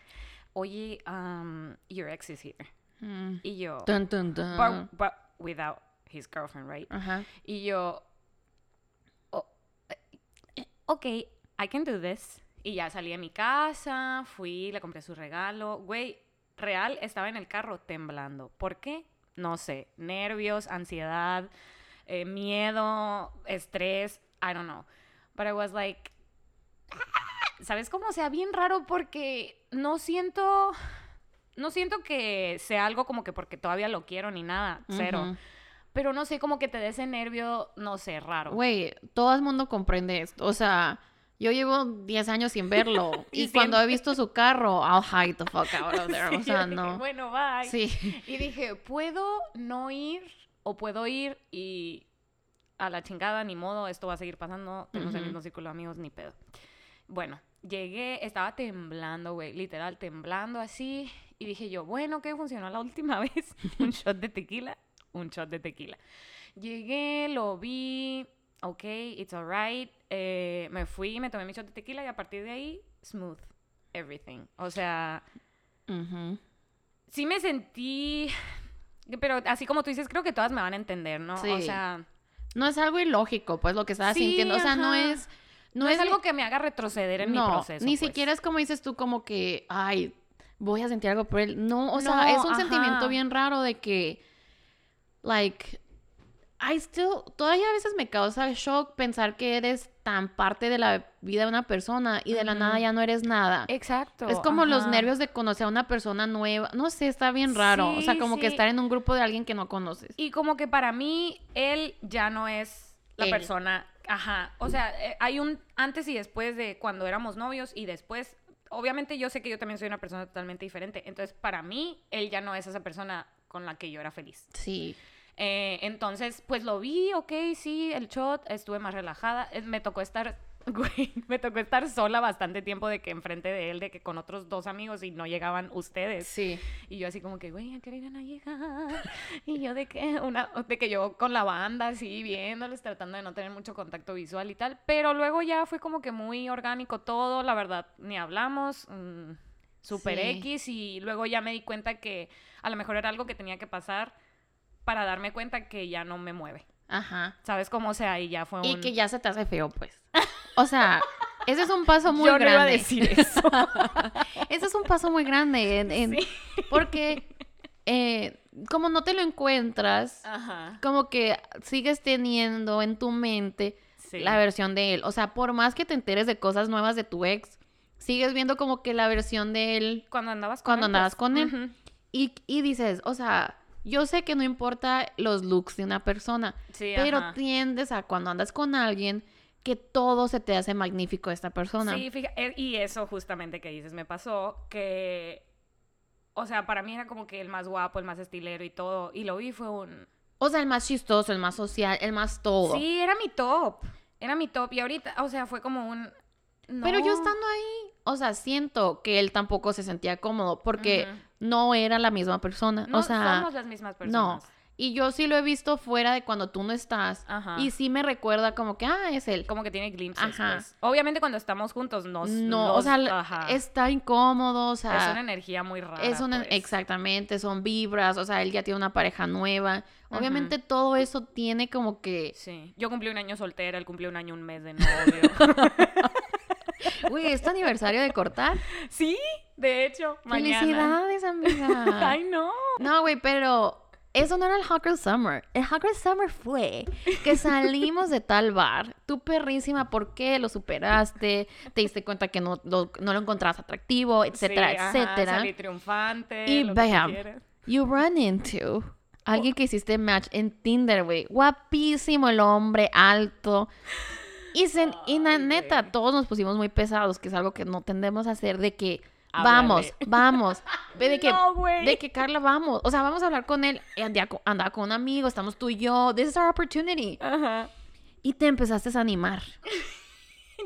oye, um, your ex is here. Mm. Y yo, Dun, dun, dun. but, but without his girlfriend, right? Ajá. Y yo, "Oh, eh, ok, I can do this. Y ya salí de mi casa, fui, le compré su regalo. Güey, real, estaba en el carro temblando. ¿Por qué? No sé. Nervios, ansiedad, eh, miedo, estrés, I don't know. But I was like, ¿sabes cómo? O sea, bien raro porque no siento, no siento que sea algo como que porque todavía lo quiero ni nada, cero. Pero no sé, como que te dé ese nervio, no sé, raro. Güey, todo el mundo comprende esto. O sea, yo llevo 10 años sin verlo. <laughs> Y y cuando he visto su carro, I'll hide the fuck out of there. <laughs> Sí, o sea, dije, no. Bueno, bye. Sí. Y dije, ¿puedo no ir o puedo ir y a la chingada, ni modo, esto va a seguir pasando, tenemos el Ujú. mismo círculo de amigos, ni pedo. Bueno, llegué, estaba temblando, güey, literal, temblando así, y dije yo, bueno, ¿qué funcionó la última <laughs> vez? un shot de tequila, un shot de tequila. Llegué, lo vi, ok, it's alright, eh, me fui, me tomé mi shot de tequila y a partir de ahí, smooth, everything. O sea, Ujú. sí me sentí, pero así como tú dices, creo que todas me van a entender, ¿no? O Sí. sea, No es algo ilógico, pues, lo que estaba Sí, sintiendo. O sea, no es... no, es, algo que me haga retroceder en no, mi proceso. ni pues. siquiera es como dices tú, como que, ay, voy a sentir algo por él. No, o sea, es un ajá. sentimiento bien raro de que, like, I still, todavía a veces me causa shock pensar que eres tan parte de la vida de una persona y de la nada ya no eres nada. Exacto. Es como los nervios de conocer a una persona nueva. No sé, está bien raro. o sea, Sí, como que estar en un grupo de alguien que no conoces. Y como que para mí, él ya no es la Él. persona. Ajá. O sea, eh, hay un antes y después de cuando éramos novios y después. Obviamente yo sé que yo también soy una persona totalmente diferente. Entonces, para mí, él ya no es esa persona con la que yo era feliz. Sí. Eh, entonces, pues lo vi, ok, sí, el shot, estuve más relajada. Eh, Me tocó estar, <laughs> güey, me tocó estar sola bastante tiempo de que enfrente de él, de que con otros dos amigos y no llegaban ustedes. Sí. Y yo así como que, güey, ¿a qué iban a llegar? <laughs> Y yo de que, una, de que yo con la banda así viéndoles, tratando de no tener mucho contacto visual y tal. Pero luego ya fue como que muy orgánico todo, la verdad, ni hablamos. mm, super Sí. X y luego ya me di cuenta que a lo mejor era algo que tenía que pasar para darme cuenta que ya no me mueve. Ajá. ¿Sabes cómo? O sea, y ya fue un... Y que ya se te hace feo, pues. O sea, <laughs> ese es un paso muy Yo no grande. iba a decir eso. <laughs> ese es un paso muy grande. en- en- Sí. Porque eh, como no te lo encuentras, Ajá. como que sigues teniendo en tu mente Sí. la versión de él. O sea, por más que te enteres de cosas nuevas de tu ex, sigues viendo como que la versión de él Cuando andabas con Cuando él, andabas pues, con él. y, y dices, o sea, yo sé que no importa los looks de una persona, Sí, pero ajá. tiendes a cuando andas con alguien que todo se te hace magnífico de esta persona. Sí, fíjate, y eso justamente que dices me pasó, que, o sea, para mí era como que el más guapo, el más estilero y todo, y lo vi fue un... O sea, el más chistoso, el más social, el más todo. Sí, era mi top, era mi top, y ahorita, o sea, fue como un... Pero yo estando ahí, o sea, siento que él tampoco se sentía cómodo porque. No era la misma persona. No o sea, somos las mismas no. personas. Y yo sí lo he visto fuera de cuando tú no estás. Ajá. Y sí me recuerda como que, ah, es él. Como que tiene glimpses, Ajá. pues. Obviamente cuando estamos juntos nos... no, o sea, ajá. está incómodo, o sea. es una energía muy rara, Es una, pues. exactamente, son vibras, o sea, él ya tiene una pareja nueva. Obviamente todo eso tiene como que, Sí, yo cumplí un año soltera, él cumplió un año, un mes de <laughs> novio. <laughs> uy, ¿es tu aniversario de cortar? ¿Sí? De hecho, mañana. Felicidades, amiga. <laughs> Ay, no. No, güey, pero eso no era el Hot Girl Summer. El Hot Girl Summer fue que salimos de tal bar. Tú perrísima, ¿por qué lo superaste? Te diste cuenta que no lo, no lo encontrabas atractivo, etcétera, Sí, ajá, etcétera. Salí triunfante. Y bam, you run into alguien que hiciste match en Tinder, güey. Guapísimo el hombre, alto. Y, se- y Ay, neta, todos nos pusimos muy pesados, que es algo que no tendemos a hacer, de que vamos, <laughs> vamos. De que, No, de que Carla, vamos. O sea, vamos a hablar con él. Y Andaba con, un amigo, estamos tú y yo. This is our opportunity. Ajá. Y te empezaste a animar. <laughs>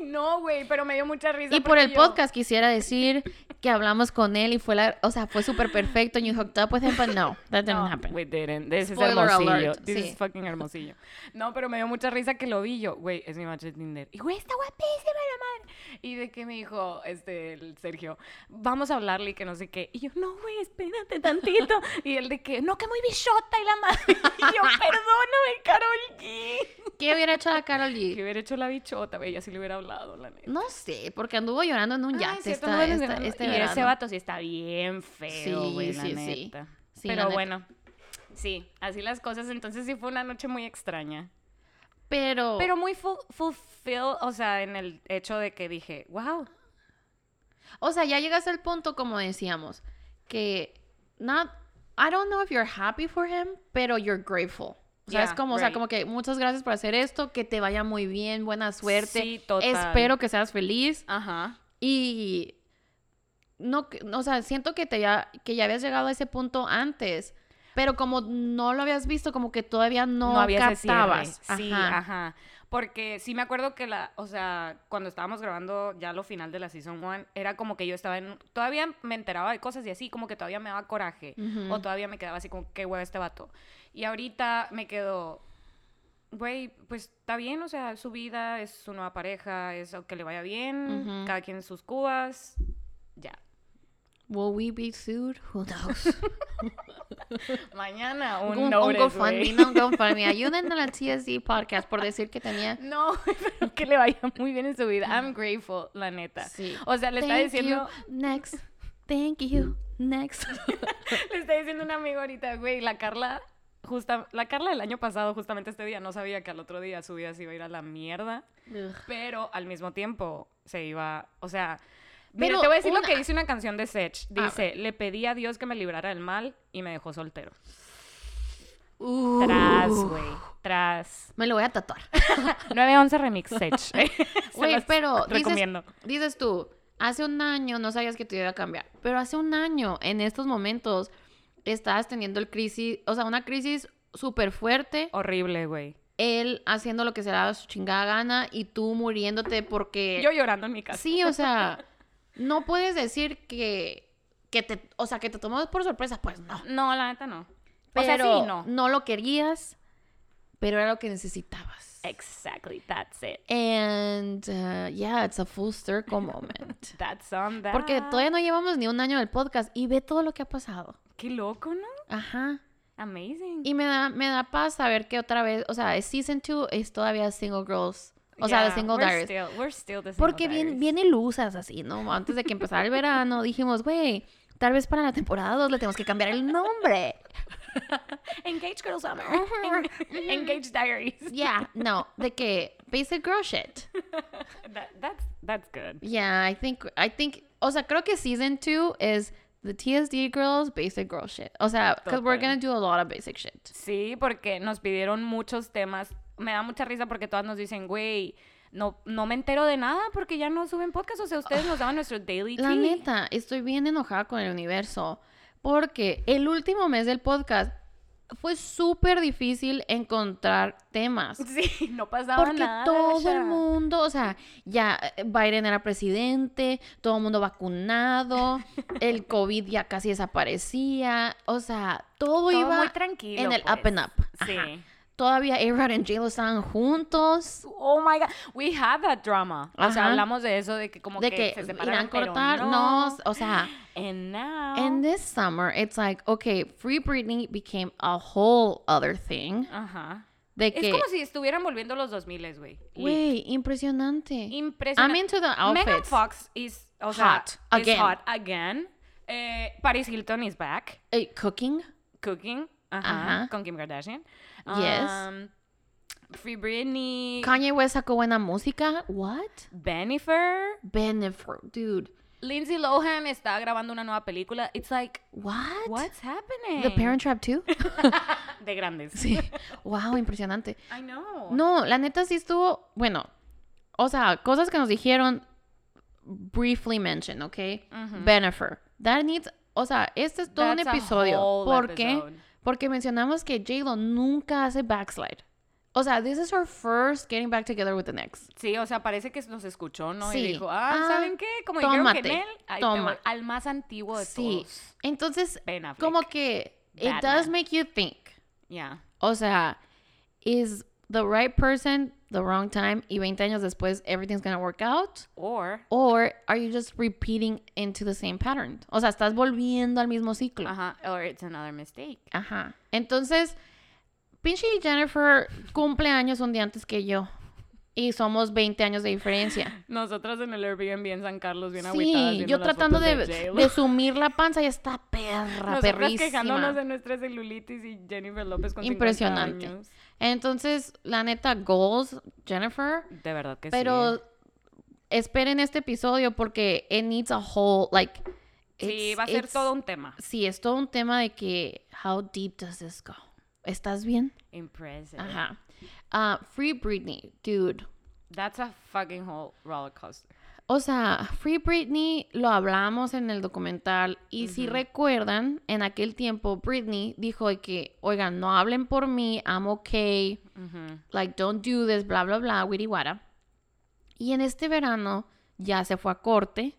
No, güey, pero me dio mucha risa. Y por el yo- podcast quisiera decir que hablamos con él y fue la, o sea, fue súper perfecto. And you hooked up with him, but no, that didn't No, happen. we didn't. This is hermosillo. alert, This sí. is fucking hermosillo. No, pero me dio mucha risa que lo vi yo. Güey, es mi match de Tinder. Y güey, está guapísima la madre. Y de que me dijo, este, el Sergio, vamos a hablarle y que no sé qué. Y yo, no, güey, espérate tantito. y él de que, no, que muy bichota y la madre. Y yo, perdóname, Carol G. ¿Qué hubiera hecho la Carol Que G? hubiera hecho la bichota, güey, así le hubiera hablado, la neta. No sé, porque anduvo llorando en un yate esta- esta- este y ese vato sí está bien feo, Sí, güey, la sí, neta. Sí, la Pero neta. bueno, sí, así las cosas. Entonces sí fue una noche muy extraña. Pero, Pero muy fu- fulfill, o sea, en el hecho de que dije, wow. o sea, ya llegaste al punto, como decíamos, que not, I don't know if you're happy for him, pero you're grateful. O sea, es Yeah, como, o sea, right. como que muchas gracias por hacer esto, que te vaya muy bien, buena suerte. Sí, total. Espero que seas feliz. Ajá. Y no, o sea, siento que te ya, que ya habías llegado a ese punto antes, pero como no lo habías visto, como que todavía no, había ese cierre. captabas. Sí, Ajá. Porque sí me acuerdo que la, o sea, cuando estábamos grabando ya lo final de la season one, era como que yo estaba en, todavía me enteraba de cosas y así, como que todavía me daba coraje. Ujú. O todavía me quedaba así como, qué huevo este vato. Y ahorita me quedo, güey, pues está bien, o sea, su vida, es su nueva pareja, es que le vaya bien, Ujú. cada quien sus cubas, ya. Will we be sued? Who knows? <laughs> Mañana un, un, un GoFundMe, no un GoFundMe. Ayuden a la TSD podcast por decir que tenía. <laughs> No, <laughs> pero que le vaya muy bien en su vida. I'm grateful, la neta. Sí. O sea, le está diciendo, you. Next. Thank you. Next. le está diciendo un amigo ahorita, güey, la Carla, justa, la Carla del año pasado, justamente este día, no sabía que al otro día su vida se iba a ir a la mierda, Ugh. pero al mismo tiempo se iba, o sea, mira, Pero te voy a decir lo que dice una canción de Sech. Dice, le pedí a Dios que me librara del mal y me dejó soltero. Uh. Tras, güey, tras. Me lo voy a tatuar. <laughs> 911 Remix Sech. <laughs> Se Güey, las pero dices, recomiendo. dices tú, hace un año no sabías que te iba a cambiar, pero hace un año, en estos momentos, estabas teniendo el crisis, o sea, una crisis súper fuerte, Horrible, güey. él haciendo lo que se le daba su chingada gana y tú muriéndote porque... Yo llorando en mi casa. Sí, o sea, <laughs> no puedes decir que, que te, o sea, que te tomamos por sorpresa, pues no. No, la neta no. Pero o sea, sí, no. lo querías, pero era lo que necesitabas. Exactly, that's it. And uh, yeah, it's a full circle <laughs> moment. That's on that. Porque todavía no llevamos ni un año del podcast y ve todo lo que ha pasado. Qué loco, ¿no? Ajá. Amazing. Y me da, me da paz saber que otra vez, o sea, season 2 es todavía Single Girls. O sea, de Yeah, Single we're Diaries. Still, we're still the single Porque bien, bien ilusas así, ¿no? Antes de que empezara el verano, dijimos, güey, tal vez para la temporada 2 le tenemos que cambiar el nombre. <laughs> Engage Girl Summer. En- Engage Diaries. Yeah, no, de que basic girl shit. <laughs> That- that's, that's good. Yeah, I think, I think, o sea, creo que season 2 is the TSD girls basic girl shit. O sea, because we're gonna do a lot of basic shit. Sí, porque nos pidieron muchos temas. Me da mucha risa porque todas nos dicen, güey, no, no me entero de nada porque ya no suben podcast. O sea, ustedes nos daban nuestro daily La tea. neta, estoy bien enojada con el universo porque el último mes del podcast fue súper difícil encontrar temas. <laughs> Sí, no pasaba Porque nada. todo Sha. el mundo, o sea, ya eh, Biden era presidente, todo el mundo vacunado, <laughs> el COVID ya casi desaparecía, o sea, todo, Todo iba muy tranquilo. en el pues. up and up. Sí. Ajá. Todavía A-Rod y J-Lo estaban juntos, Oh my god, we have that drama. O sea, Ajá. hablamos de eso, de que como de que, que se irán separaron, pero cortar, no. no, o sea, And now. And this summer, it's like, okay, Free Britney became a whole other thing. Ajá. De Es que, como si estuvieran volviendo los 2000, güey. Güey, impresionante. Impresionante. I'm into the Megan outfits. Fox is, o sea, Hot. is Again. hot again. Eh, Paris Hilton is back. Eh, cooking. Cooking. Ajá. Ajá. Con Kim Kardashian. Yes. Um, Free Britney. Kanye West sacó buena música. What? Bennifer. Bennifer, dude. Lindsay Lohan está grabando una nueva película. It's like, What? what's happening? The Parent Trap 2? <laughs> <laughs> De grandes. sí. Wow, impresionante. I know. No, la neta sí estuvo, bueno, o sea, cosas que nos dijeron briefly mention, ¿ok? Bennifer. That needs, o sea, este es todo That's un episodio. ¿Por qué? Porque mencionamos que J-Lo nunca hace backslide. O sea, this is her first getting back together with the next. Sí, o sea, parece que los escuchó, ¿no? Sí. Y dijo, ah, Ah, ¿saben qué? Como dijeron tómate, que en él, toma. al más antiguo de Sí. todos. Entonces, como que it does make you think. Yeah. O sea, is the right person the wrong time y 20 años después everything's gonna work out? Or, Or are you just repeating into the same pattern? O sea, estás volviendo al mismo ciclo. ajá, or it's another mistake. Ajá. Entonces, pinche Jennifer cumple años un día antes que yo. Y somos 20 años de diferencia. <laughs> Nosotras en el Airbnb en San Carlos bien Sí, yo tratando de, J-Lo. de sumir la panza y está perra, Nosotras perrísima. quejándonos de nuestra celulitis y Jennifer López con 50 Impresionante. años. Entonces, la neta, goals, Jennifer. De verdad que Pero sí. esperen este episodio porque it needs a whole, like... Sí, va a ser todo un tema. Sí, es todo un tema de que, how deep does this go? ¿Estás bien? Impressive. Ajá. Ah, Free Britney, dude. That's a fucking whole roller coaster. O sea, Free Britney lo hablamos en el documental y si recuerdan, en aquel tiempo Britney dijo de que, oigan, no hablen por mí, I'm okay, like don't do this, bla, bla, bla, witty wara. Y en este verano ya se fue a corte,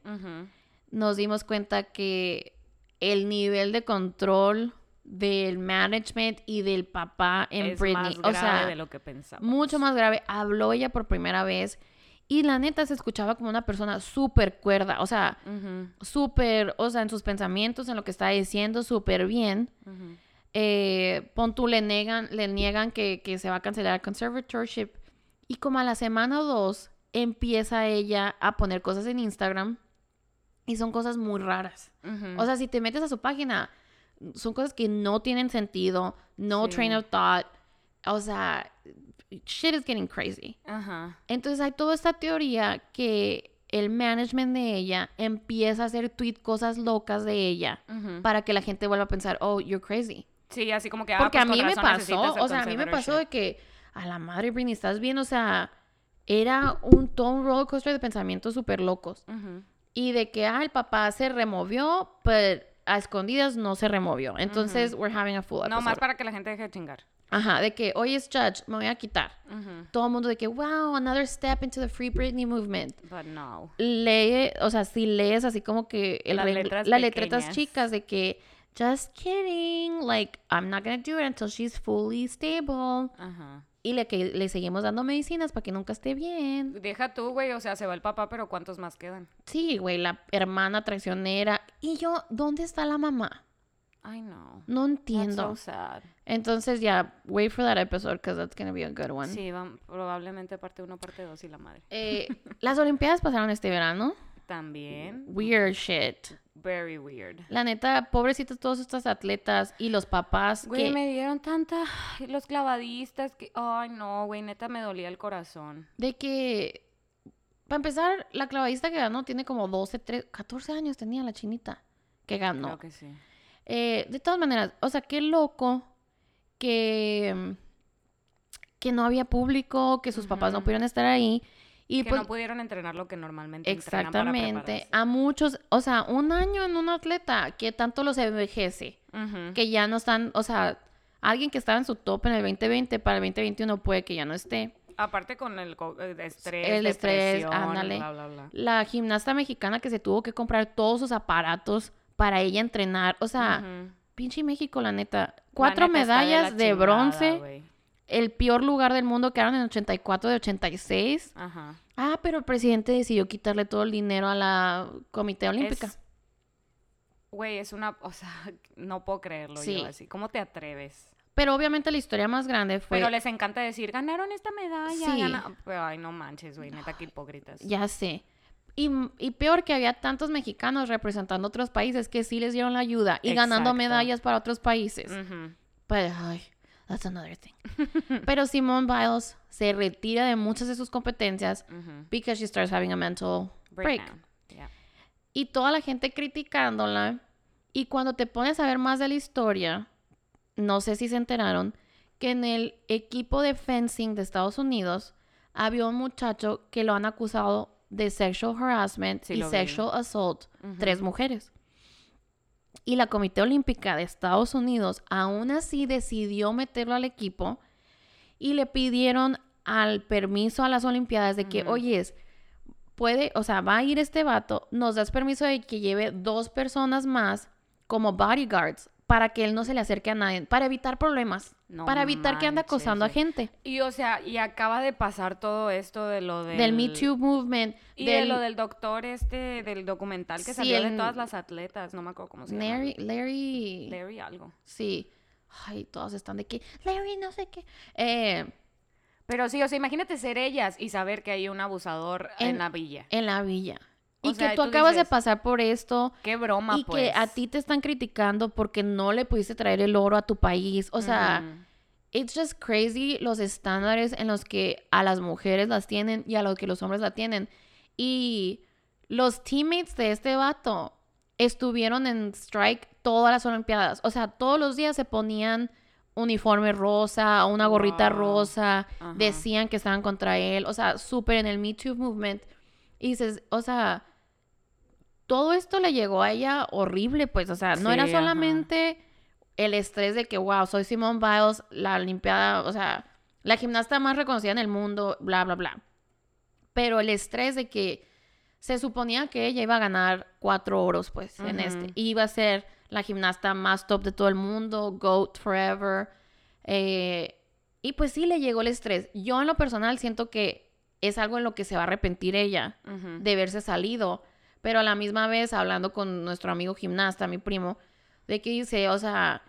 nos dimos cuenta que el nivel de control del management y del papá en es Britney, más o grave sea, de lo que pensamos. mucho más grave. Habló ella por primera vez y la neta se escuchaba como una persona súper cuerda, o sea, Ujú, súper, o sea, en sus pensamientos, en lo que está diciendo, súper bien. Eh, pon tú, le niegan, le niegan que, que se va a cancelar el conservatorship. Y como a la semana o dos, empieza ella a poner cosas en Instagram y son cosas muy raras. O sea, si te metes a su página, son cosas que no tienen sentido, no Sí. train of thought. O sea, shit is getting crazy. Ajá. Entonces hay toda esta teoría que el management de ella empieza a hacer tweet cosas locas de ella Ujú. para que la gente vuelva a pensar, oh, you're crazy. Sí, así como que. ah, Porque pues a mí me pasó, o sea, a mí me pasó de que a la madre Britney, ¿estás bien? O sea, era un, todo un roller coaster de pensamientos súper locos. Ujú. Y de que, ah, el papá se removió, pero a escondidas no se removió. Entonces, we're having a full No, más para que la gente deje de chingar. Ajá, de que, hoy es judge, me voy a quitar. Todo el mundo de que, wow, another step into the Free Britney movement. But no. Lee, o sea, si lees así como que el Las letras las letretas chicas de que, just kidding, like, I'm not gonna do it until she's fully stable. Ajá. Y le, que le seguimos dando medicinas para que nunca esté bien. Deja tú, güey. O sea, se va el papá, pero ¿cuántos más quedan? Sí, güey, la hermana traicionera. Y yo, ¿dónde está la mamá? I know. No That's entiendo. so sad. Entonces, ya, wait for that episode because that's gonna be a good one. Sí, van, probablemente parte 1, parte 2 y la madre. Eh, las Olimpiadas pasaron este verano. También. Weird shit. Very weird. La neta, pobrecitos todos estos atletas y los papás Güey, que... me dieron tanta... Los clavadistas que... Ay, no, güey, neta me dolía el corazón. De que... Para empezar, la clavadista que ganó tiene como 12, 13, 14 años tenía la chinita que ganó. Creo que sí. Eh, de todas maneras, o sea, qué loco que, que no había público, que sus papás no pudieron estar ahí. Y que pues, no pudieron entrenar lo que normalmente para exactamente, a muchos, o sea, un año en un atleta que tanto los envejece, que ya no están, o sea, alguien que estaba en su top en el 2020 para el 2021 puede que ya no esté. Aparte con el eh, estrés, El estrés, ándale. bla, bla, bla. La gimnasta mexicana que se tuvo que comprar todos sus aparatos para ella entrenar, o sea, pinche México, la neta, La cuatro neta medallas la de, chingada, bronce. el peor lugar del mundo quedaron en 84 de 86. Ajá. Ah, pero el presidente decidió quitarle todo el dinero a la Comité Olímpica. Güey, es una... O sea, <laughs> no puedo creerlo Sí. yo así. ¿Cómo te atreves? Pero obviamente la historia más grande fue... Pero les encanta decir, ganaron esta medalla. Sí. gana-". Pero, ay, no manches, güey, neta, qué hipócritas. Ya sé. Y, y peor que había tantos mexicanos representando otros países que sí les dieron la ayuda y ganando medallas para otros países. But, ay, that's another thing. <laughs> Pero Simone Biles se retira de muchas de sus competencias Ujú. because she starts having a mental break. Yeah. Y toda la gente criticándola. Y cuando te pones a ver más de la historia, no sé si se enteraron, que en el equipo de fencing de Estados Unidos había un muchacho que lo han acusado de sexual harassment Sí, y vi. sexual assault, tres mujeres. Y la Comité Olímpica de Estados Unidos aún así decidió meterlo al equipo y le pidieron al permiso a las Olimpiadas de que, Ujú. oyes, puede, o sea, va a ir este vato, nos das permiso de que lleve dos personas más como bodyguards para que él no se le acerque a nadie, para evitar problemas, No para evitar que ande acosando a gente. Y o sea, y acaba de pasar todo esto de lo del... Del Me Too Movement, Y del de lo del doctor este, del documental que Sí, salió de todas las atletas, no me acuerdo cómo se llama. Larry, Larry, Larry algo. sí, ay, todas están de que, Larry no sé qué, eh, Pero sí, o sea, imagínate ser ellas y saber que hay un abusador en, En- la villa. en la villa. O Y sea, que tú tú acabas de dices, pasar por esto Qué broma, y pues. que a ti te están criticando porque no le pudiste traer el oro a tu país. O sea, Ujú. it's just crazy los estándares en los que a las mujeres las tienen y a los que los hombres la tienen. Y los teammates de este vato estuvieron en strike todas las Olimpiadas. O sea, todos los días se ponían uniforme rosa, una gorrita Wow. rosa, Ajá. decían que estaban contra él, o sea, súper en el Me Too movement. Y dices, o sea, todo esto le llegó a ella horrible, pues, o sea, no era ajá. solamente el estrés de que, wow, soy Simone Biles, la Olimpiada, o sea, la gimnasta más reconocida en el mundo, bla, bla, bla. Pero el estrés de que se suponía que ella iba a ganar cuatro oros, pues, en este. Iba a ser la gimnasta más top de todo el mundo, GOAT forever. eh, y pues sí le llegó el estrés. Yo en lo personal siento que es algo en lo que se va a arrepentir ella de haberse salido. Pero a la misma vez, hablando con nuestro amigo gimnasta, mi primo, de que dice, o sea,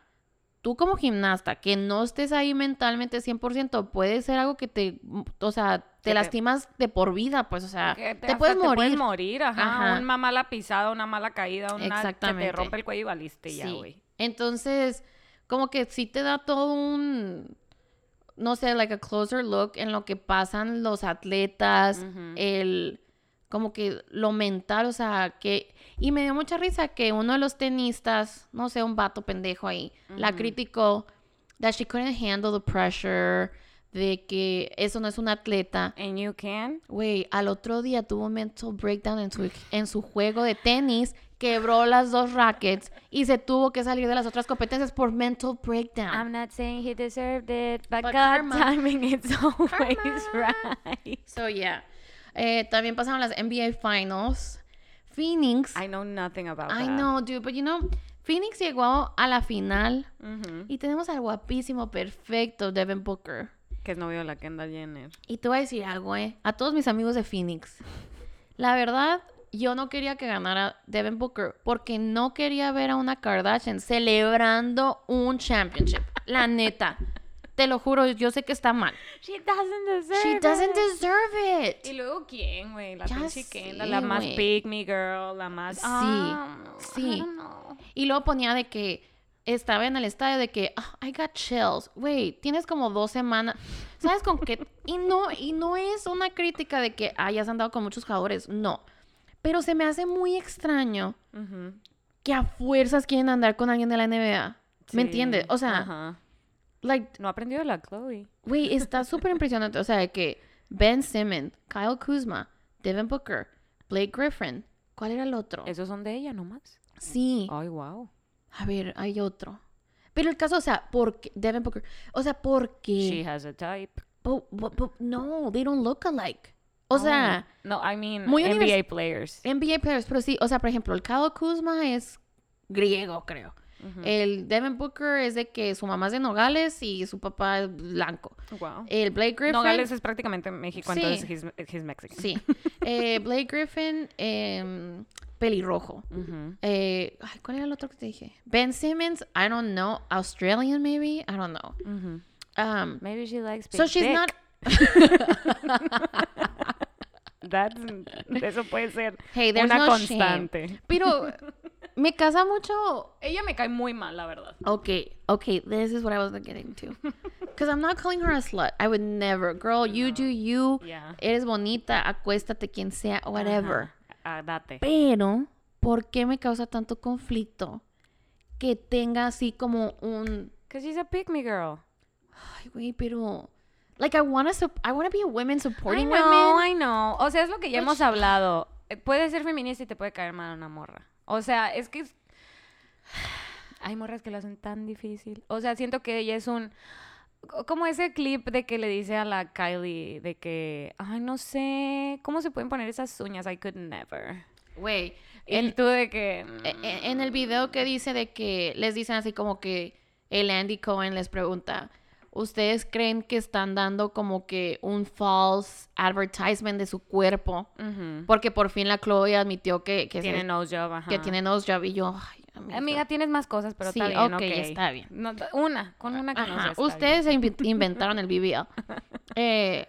tú como gimnasta, que no estés ahí mentalmente 100%, puede ser algo que te, o sea, te Que te- lastimas de por vida, pues, o sea, Que te, puedes morir. Te puedes morir, ajá. Ajá. Una mala pisada, una mala caída, una que Exactamente. te rompe el cuello y valiste ya, güey. Entonces, como que sí te da todo un, no sé, like a closer look en lo que pasan los atletas, el, como que lo mental, o sea, que, y me dio mucha risa que uno de los tenistas, no sé, un vato pendejo ahí, la criticó, that she couldn't handle the pressure, de que eso no es un atleta. And you can. Güey, al otro día tuvo un mental breakdown en su, en su juego de tenis, quebró las dos rackets y se tuvo que salir de las otras competencias por mental breakdown. not saying he deserved it, but, But God karma. timing it's <laughs> always right. So, yeah. Eh, también pasaron las NBA Finals. Phoenix. I know nothing about I that. know, dude, but you know, Phoenix llegó a la final y tenemos al guapísimo, perfecto Devin Booker. Que es novio de la Kendall Jenner. Y te voy a decir algo, eh. A todos mis amigos de Phoenix. La verdad, yo no quería que ganara Devin Booker porque no quería ver a una Kardashian celebrando un championship. La neta. Te lo juro, yo sé que está mal. She doesn't deserve She doesn't it. deserve it. ¿Y luego quién, güey? La Ya pinche sé, Kendall, la más pick me girl, la más... Sí, Ah, sí. Y luego ponía de que estaba en el estadio de que "Ah, I got chills. Güey, tienes como dos semanas. ¿Sabes con qué? Y no, y no es una crítica de que hayas andado con muchos jugadores. No. Pero se me hace muy extraño que a fuerzas quieren andar con alguien de la NBA. ¿Me entiendes? O sea. Like, No aprendió de la Chloe. güey, <laughs> está súper impresionante. O sea, que Ben Simmons, Kyle Kuzma, Devin Booker, Blake Griffin. ¿Cuál era el otro? Esos son de ella nomás. Sí. Ay, wow. A ver, hay otro. Pero el caso, o sea, ¿por qué? Devin Booker. O sea, ¿por She has a type. But- but- but no, they don't look alike. O sea, No, I mean muy NBA players. NBA players, pero sí, o sea, por ejemplo, el Kyle Kuzma es griego, creo. El Devin Booker es de que su mamá es de Nogales y su papá es blanco. Wow. El Blake Griffin. Nogales es prácticamente México, Sí. entonces he's, he's Mexican. Sí. Eh, <laughs> Blake Griffin, em, pelirrojo. Eh, ay, ¿Cuál era el otro que te dije? Ben Simmons, I don't know. Australian, maybe? I don't know. Ujú. Um, Maybe she likes big so she's dick. not. <laughs> <laughs> That's- eso puede ser Hey, una no shame. constante. Pero <laughs> me casa mucho. Ella me cae muy mal, la verdad. Okay, okay, this is what I was getting to. Because I'm not calling her a slut. I would never. Girl, you do you. Yeah. Eres bonita, acuéstate, quien sea, whatever. Date. Pero, ¿por qué me causa tanto conflicto que tenga así como un. Because she's a pick me girl. Ay, güey, pero. Like, I want to I wanna be a woman I supporting know, women. I know. O sea, es lo que ya hemos hablado. Eh, Puedes ser feminista y te puede caer mal una morra. O sea, es que... es- <sighs> Hay morras que lo hacen tan difícil. O sea, siento que ella es un... co- Como ese clip de que le dice a la Kylie de que... Ay, no sé... ¿Cómo se pueden poner esas uñas? I could never. Güey, en, tú de que... e- e- en el video que dice de que les dicen así como que el Andy Cohen les pregunta, ¿ustedes creen que están dando como que un false advertisement de su cuerpo? Porque por fin la Chloe admitió que, que, se- Tiene nose job, ajá. que tiene nose job y yo, ay, amiga. Amiga, tienes más cosas, pero Sí, está bien, está bien. No, una, con una que Ajá, Ustedes se inventaron el BBL. <laughs> Eh,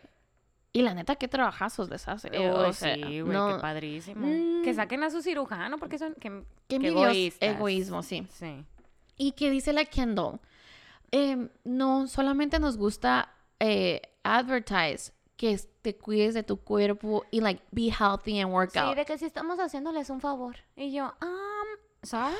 y la neta, qué trabajazos les hace. bien. o Uy, sea, sí, güey, no- qué padrísimo. Mm. Que saquen a su cirujano porque son... Que, Qué egoístas. egoísmo, sí. Sí. Y que dice la Kendall, em, no solamente nos gusta eh, advertise que te cuides de tu cuerpo y like be healthy and work Sí, out. de que si estamos haciéndoles un favor. Y yo, um, sorry.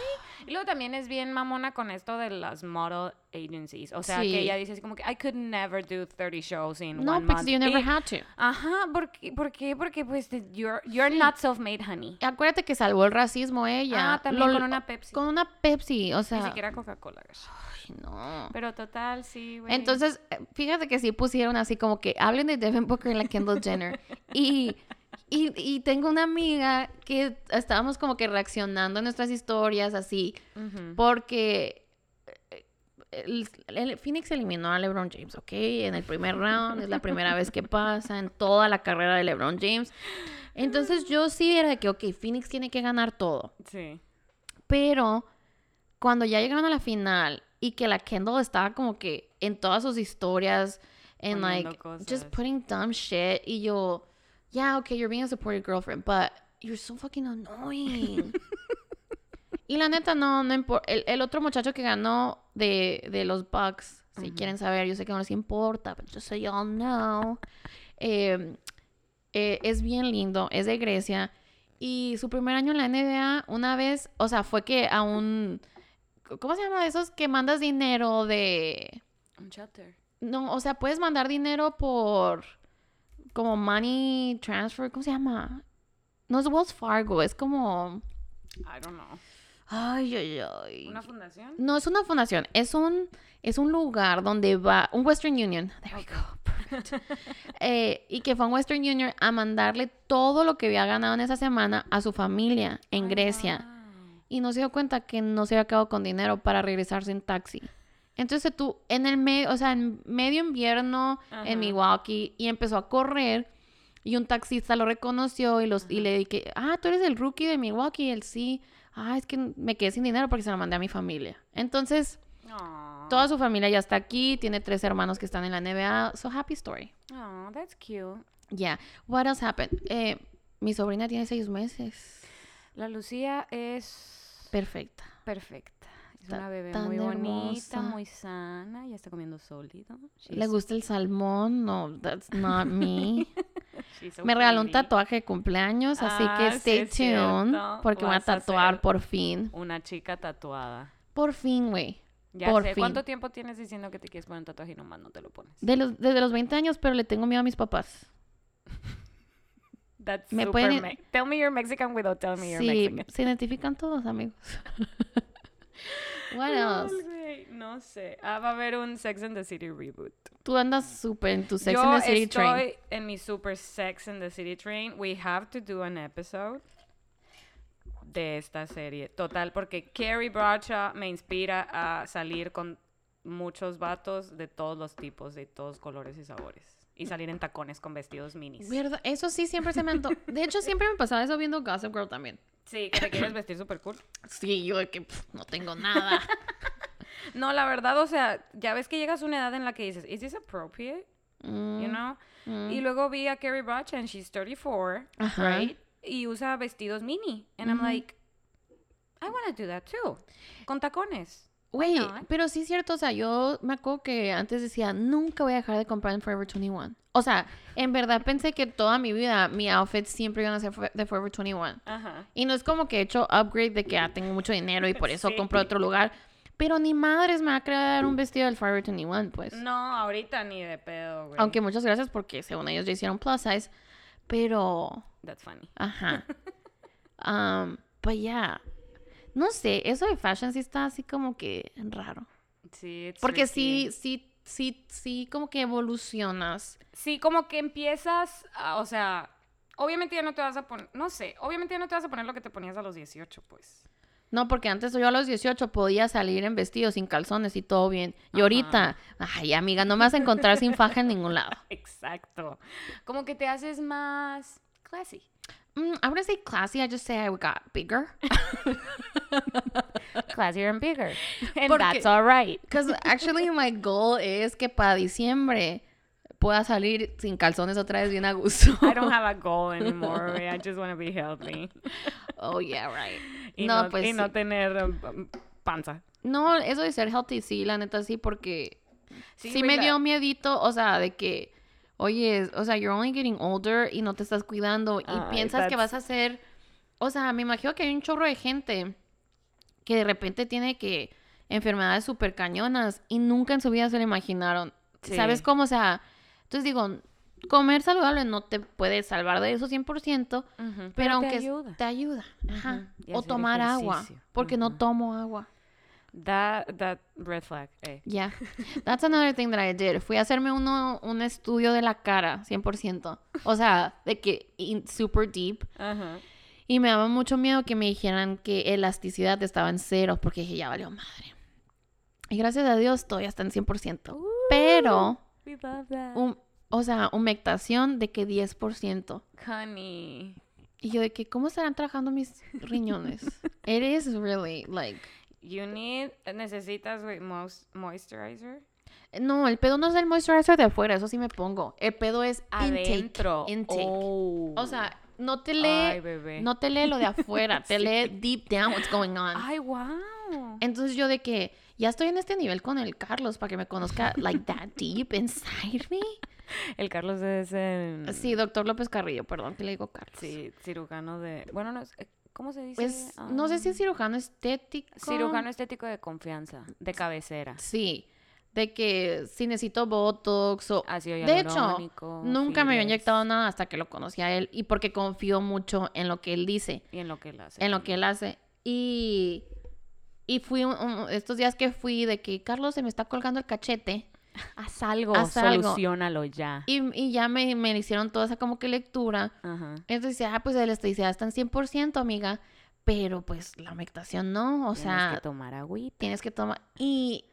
Y luego también es bien mamona con esto de las model agencies. O sea, Sí. que ella dice así como que I could never do 30 shows in No, one because month. you never Y- had to. Ajá, ¿por qué? ¿Por qué? Porque pues you're, you're not self-made, honey. Acuérdate que salvó el racismo ella. Ah, también Lo- con una Pepsi. Con una Pepsi, o sea. Ni siquiera Coca-Cola. ay, no. Pero total, sí, güey. Entonces, eh, fíjate que sí pusieron así como que hablen de Devin Booker y la Kendall Jenner. <laughs> y, y, y tengo una amiga que estábamos como que reaccionando a nuestras historias así, porque eh, el, el Phoenix eliminó a LeBron James, ¿ok? En el primer round, es la primera vez que pasa en toda la carrera de LeBron James. Entonces yo sí era de que, ok, Phoenix tiene que ganar todo. Sí. Pero cuando ya llegaron a la final y que la Kendall estaba como que en todas sus historias, en like cosas. just putting dumb shit, y yo, yeah, okay, you're being a supportive girlfriend, but you're so fucking annoying. <laughs> y la neta, no, no importa. El, el otro muchacho que ganó de, de los Bucks, si quieren saber, yo sé que no les importa, pero just so y'all know, eh, eh, es bien lindo, es de Grecia. Y su primer año en la NBA, una vez, o sea, fue que a un. ¿Cómo se llama? Esos que mandas dinero de. Un shelter. No, o sea, puedes mandar dinero por. Como money transfer. ¿Cómo se llama? No es Wells Fargo, es como. I don't know. Ay, ay, ay. ¿Una fundación? No es una fundación, es un, es un lugar donde va, un Western Union. There we go, perfect. Eh, y que fue a un Western Union a mandarle todo lo que había ganado en esa semana a su familia en Grecia. Y no se dio cuenta que no se había quedado con dinero para regresarse en taxi. Entonces tú, en el medio, o sea, en medio invierno Ajá. en Milwaukee, y empezó a correr. Y un taxista lo reconoció y, los, y le dije, ah, tú eres el rookie de Milwaukee. Y él sí, ah, es que me quedé sin dinero porque se lo mandé a mi familia. Entonces, toda su familia ya está aquí, tiene tres hermanos que están en la NBA. So, happy story. Aw, that's cute. Yeah. What else happened? Eh, mi sobrina tiene seis meses. La Lucía es Perfecta. perfecta. Es una bebé tan muy bonita, muy sana. Ya está comiendo sólido. ¿Le gusta el salmón? No, that's not <laughs> me. so Me regaló un tatuaje de cumpleaños, así Ah, que sí stay es tuned. Porque voy a tatuar por fin. Una chica tatuada. Por fin, güey. Ya Por sé. fin. ¿Cuánto tiempo tienes diciendo que te quieres poner un tatuaje y nomás no te lo pones? De los, desde los 20 años, pero le tengo miedo a mis papás. <laughs> That's Me super pueden- me- Tell me you're Mexican without telling me you're Sí, Mexican. se identifican todos, amigos. <laughs> What else? No sé. Ah, va a haber un Sex and the City reboot. Tú andas súper en tu Sex Yo and the City estoy train. en mi super Sex and the City train. We have to do an episode de esta serie. Total, porque Carrie Bradshaw me inspira a salir con muchos vatos de todos los tipos, de todos colores y sabores. Y salir en tacones con vestidos minis. ¿Verdad? Eso sí siempre se me antojó. De hecho, siempre me pasaba eso viendo Gossip Girl también. Sí, que te quieres vestir súper cool. Sí, yo que pff, no tengo nada. <laughs> No, la verdad, o sea, ya ves que llegas a una edad en la que dices, ¿is this appropriate? Mm, You know? mm. Y luego vi a Carrie Bradshaw and she's 34, Ajá. right? Y usa vestidos mini. And I'm Ujú. like, I want to do that too. Con tacones. Güey, pero sí es cierto, o sea, yo me acuerdo que antes decía, nunca voy a dejar de comprar en Forever 21. O sea, en verdad pensé que toda mi vida mi outfit siempre iban a ser de Forever 21. Ajá. Y no es como que he hecho upgrade de que ah, tengo mucho dinero y por eso Sí. compro otro lugar. Pero ni madres me va a crear un vestido del Forever 21, pues. No, ahorita ni de pedo, güey. Aunque muchas gracias porque según ellos ya hicieron plus size. Pero, That's funny. ajá. <laughs> um, pues ya. No sé, eso de fashion sí está así como que raro. Sí, Porque tricky. sí, sí, sí, sí, como que evolucionas. Sí, como que empiezas, a- o sea, obviamente ya no te vas a poner, no sé, obviamente ya no te vas a poner lo que te ponías a los 18, pues. No, porque antes yo a los 18 podía salir en vestido sin calzones y todo bien. Y ahorita, ay, amiga, no me vas a encontrar sin faja en ningún lado. <laughs> Exacto. Como que te haces más classy. Mm, I wouldn't say classy, I just say I got bigger. <laughs> Classier and bigger. And Porque- that's all right. Because actually <laughs> my goal es que para diciembre pueda salir sin calzones otra vez bien a gusto. I don't have a goal <laughs> anymore. I just want to be healthy. Oh, yeah, right. Y no, no, pues y no sí. tener um, panza. No, eso de ser healthy, sí, la neta sí, porque sí, güey, me la- dio miedito, o sea, de que, oye, o sea, you're only getting older y no te estás cuidando y piensas que vas a ser, o sea, me imagino que hay un chorro de gente que de repente tiene que enfermedades súper cañonas y nunca en su vida se lo imaginaron. Sí. ¿Sabes cómo? O sea, entonces digo, comer saludable no te puede salvar de eso 100%, Ujú, pero, te aunque ayuda. te ayuda. Ajá. O tomar agua, porque no tomo agua. That, that red flag. eh. Yeah. That's another thing that I did. Fui a hacerme uno, un estudio de la cara, 100%. O sea, de que in- super deep. Ajá. Y me daba mucho miedo que me dijeran que elasticidad estaba en cero, porque dije, ya valió madre. Y gracias a Dios todavía está en 100%. Pero, We love that. o sea, humectación de que 10%. Honey. Y yo de que, ¿cómo estarán trabajando mis riñones? <laughs> It is really, like... You need, necesitas, mois- moisturizer. No, el pedo no es el moisturizer de afuera, eso sí me pongo. El pedo es Adentro. intake. Intake. Oh. O sea, no te lee, Ay, bebé. no te lee lo de afuera, <laughs> te lee deep down what's going on. Ay, wow. Entonces yo de que ya estoy en este nivel con el Carlos para que me conozca like that deep inside me. <laughs> El Carlos es el... Sí, doctor López Carrillo, perdón que le digo Carlos. Sí, cirujano de... Bueno, no, es- ¿cómo se dice? Es, no sé si es cirujano estético. Cirujano estético de confianza, de cabecera. Sí, de que si necesito Botox o... Ácido De hecho, nunca me había inyectado nada hasta que lo conocí a él y porque confío mucho en lo que él dice. Y en lo que él hace. en lo que él hace. Y, y fui un- un- estos días que fui de que Carlos se me está colgando el cachete. Haz algo, Haz algo. solucionalo ya. Y, y ya me, me hicieron toda esa como que lectura. Ajá. Entonces decía, ah, pues la elasticidad está en 100%, amiga. Pero pues la humectación no. O Tienes sea, que tomar agüita. tienes que tomar. Y,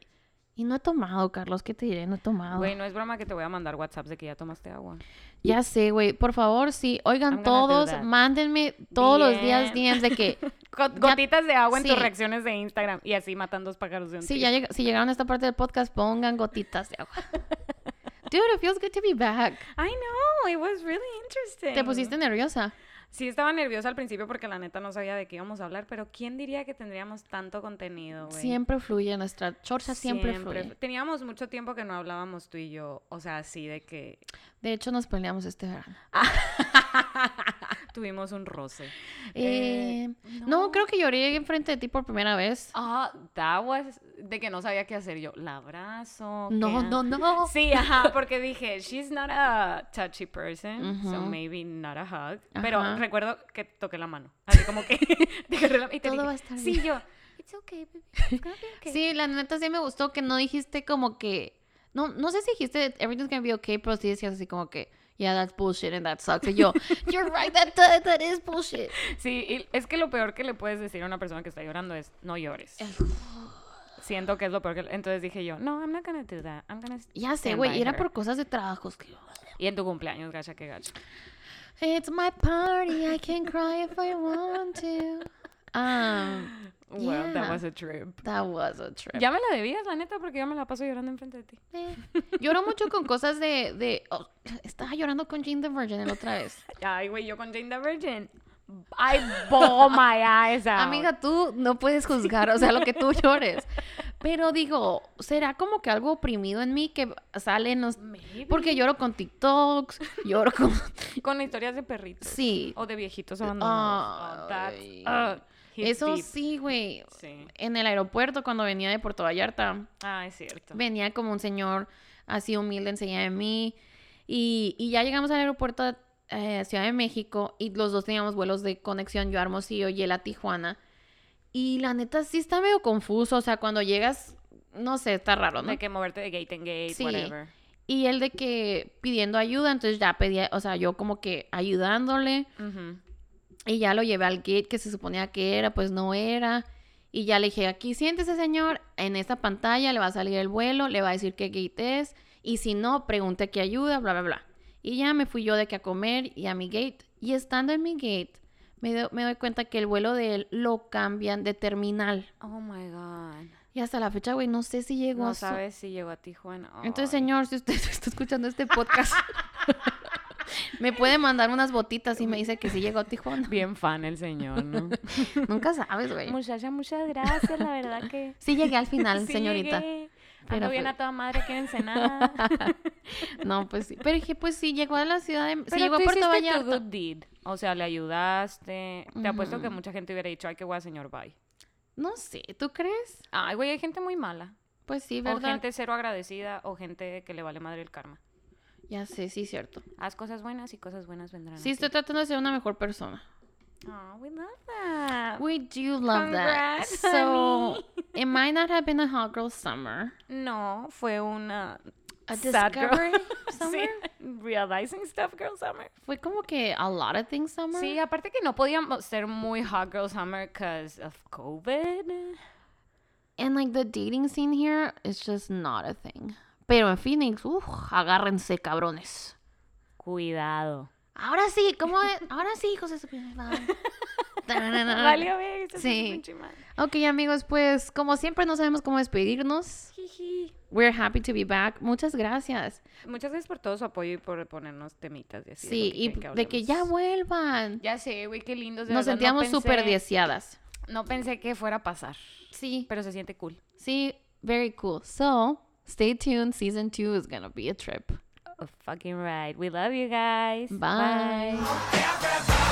y no he tomado, Carlos, ¿qué te diré? No he tomado. Güey, no es broma que te voy a mandar WhatsApps de que ya tomaste agua. Ya sé, güey. Por favor, sí. Oigan, I'm todos, mándenme todos los días. DMs de que <laughs> Ya- gotitas de agua en tus sí. reacciones de Instagram y así matan dos pájaros de un tiro. ya lleg- si llegaron a esta parte del podcast, pongan gotitas de agua. <laughs> Dude, it feels good to be back. I know, it was really interesting. ¿Te pusiste nerviosa? Sí, estaba nerviosa al principio porque la neta no sabía de qué íbamos a hablar, pero ¿quién diría que tendríamos tanto contenido, güey? Siempre fluye nuestra chorcha, siempre, fluye. Teníamos mucho tiempo que no hablábamos tú y yo, o sea, así de que De hecho, nos peleamos este verano. <laughs> tuvimos un roce. Eh, no. creo que lloré enfrente de ti por primera vez. Ah, that was de que no sabía qué hacer yo. La abrazo. No, ¿qué no, no. Sí, ajá, porque dije, she's not a touchy person, so maybe not a hug. Pero Ajá. recuerdo que toqué la mano. Así como que <laughs> y te Todo dije, va a estar Sí, bien. yo, it's okay, baby. It's gonna be <laughs> okay. Sí, la neta sí me gustó que no dijiste como que... No, no sé si dijiste everything's gonna be okay, pero sí decías así como que... Yeah, that's bullshit and that sucks. Y yo, <laughs> you're right, that, that, that is bullshit. Sí, y es que lo peor que le puedes decir a una persona que está llorando es, no llores. Siento que es lo peor que... Entonces dije yo, no, I'm not gonna do that. I'm gonna Ya sé, güey, era her". por cosas de trabajos que... Y en tu cumpleaños, gacha, que gacho. It's my party, I can cry if I want to. Um, That Yeah. was a trip. that was a trip. Ya me la debías, la neta, porque yo me la paso llorando enfrente de ti. Eh, Lloro mucho con cosas de... de oh, estaba llorando con Jane the Virgin la otra vez. <laughs> Ay, güey, yo con Jane the Virgin. I ball my eyes out. Amiga, tú no puedes juzgar, o sea, lo que tú <laughs> llores. Pero digo, ¿será como que algo oprimido en mí que sale en los... Maybe. Porque lloro con TikToks, lloro con... <laughs> Con historias de perritos. Sí, O de viejitos abandonados. Oh, that's, uh, eso deep. sí, güey. Sí. En el aeropuerto, cuando venía de Puerto Vallarta, Ah, es cierto. venía como un señor así humilde enseguida de mí. Y, y ya llegamos al aeropuerto de eh, Ciudad de México y los dos teníamos vuelos de conexión, yo a Hermosillo y él a Tijuana. Y la neta sí está medio confuso, o sea, cuando llegas, no sé, está raro, ¿no? De que moverte de gate en gate, Sí. whatever. Y él de que pidiendo ayuda, entonces ya pedía, o sea, yo como que ayudándole. Y ya lo llevé al gate que se suponía que era, pues no era. Y ya le dije, aquí siéntese señor, en esta pantalla le va a salir el vuelo, le va a decir qué gate es. Y si no, pregunte qué ayuda, bla, bla, bla. Y ya me fui yo de que a comer y a mi gate. Y estando en mi gate, me, do- me doy cuenta que el vuelo de él lo cambian de terminal. Oh my God. Y hasta la fecha, güey, no sé si llegó No a... su- sabes si llegó a Tijuana. Entonces, Ay. señor, si usted <laughs> está escuchando este podcast, <laughs> me puede mandar unas botitas y me dice que sí llegó a Tijuana. Bien fan el señor, ¿no? <laughs> Nunca sabes, güey. Muchacha, muchas gracias, la verdad que... Sí llegué al final, <laughs> Sí señorita. llegué. Pero Ando bien a toda madre aquí en Ensenada. <laughs> No, pues sí. Pero dije, pues sí, llegó a la ciudad de... sí, llegó a Puerto tu Vallarta. good deed. O sea, le ayudaste. Te apuesto que mucha gente hubiera dicho, ay, qué guay, señor, bye. No sé, ¿tú crees? Ay, güey, hay gente muy mala. Pues sí, O ¿verdad? gente cero agradecida o gente que le vale madre el karma. Ya sé, sí, cierto. Haz cosas buenas y cosas buenas vendrán. Sí, estoy tratando de ser una mejor persona. Oh, we love that. We do love that. So, it might not have been a hot girl summer. No, fue una A sad girl. <laughs> summer. Sí, realizing stuff girl summer. Fue como que a lot of things summer. Sí, aparte que no podíamos ser muy hot girl summer because of COVID. And like the dating scene here is just not a thing. Pero en Phoenix, uff, agárrense, cabrones. Cuidado. Ahora sí, ¿cómo? es? Ahora sí, hijos de su. Valió bien, Sí. Ok, amigos, pues como siempre no sabemos cómo despedirnos. We're happy to be back. Muchas gracias. Muchas gracias por todo su apoyo y por ponernos temitas y así. Sí, y de que ya vuelvan. Ya sé, güey, qué lindos. de Nos verdad, no sentíamos pensé- súper deseadas. No pensé que fuera a pasar, Sí, pero se siente cool. sí, very cool. So, stay tuned. Season two is gonna be a trip. A fucking right. We love you guys. Bye. Bye.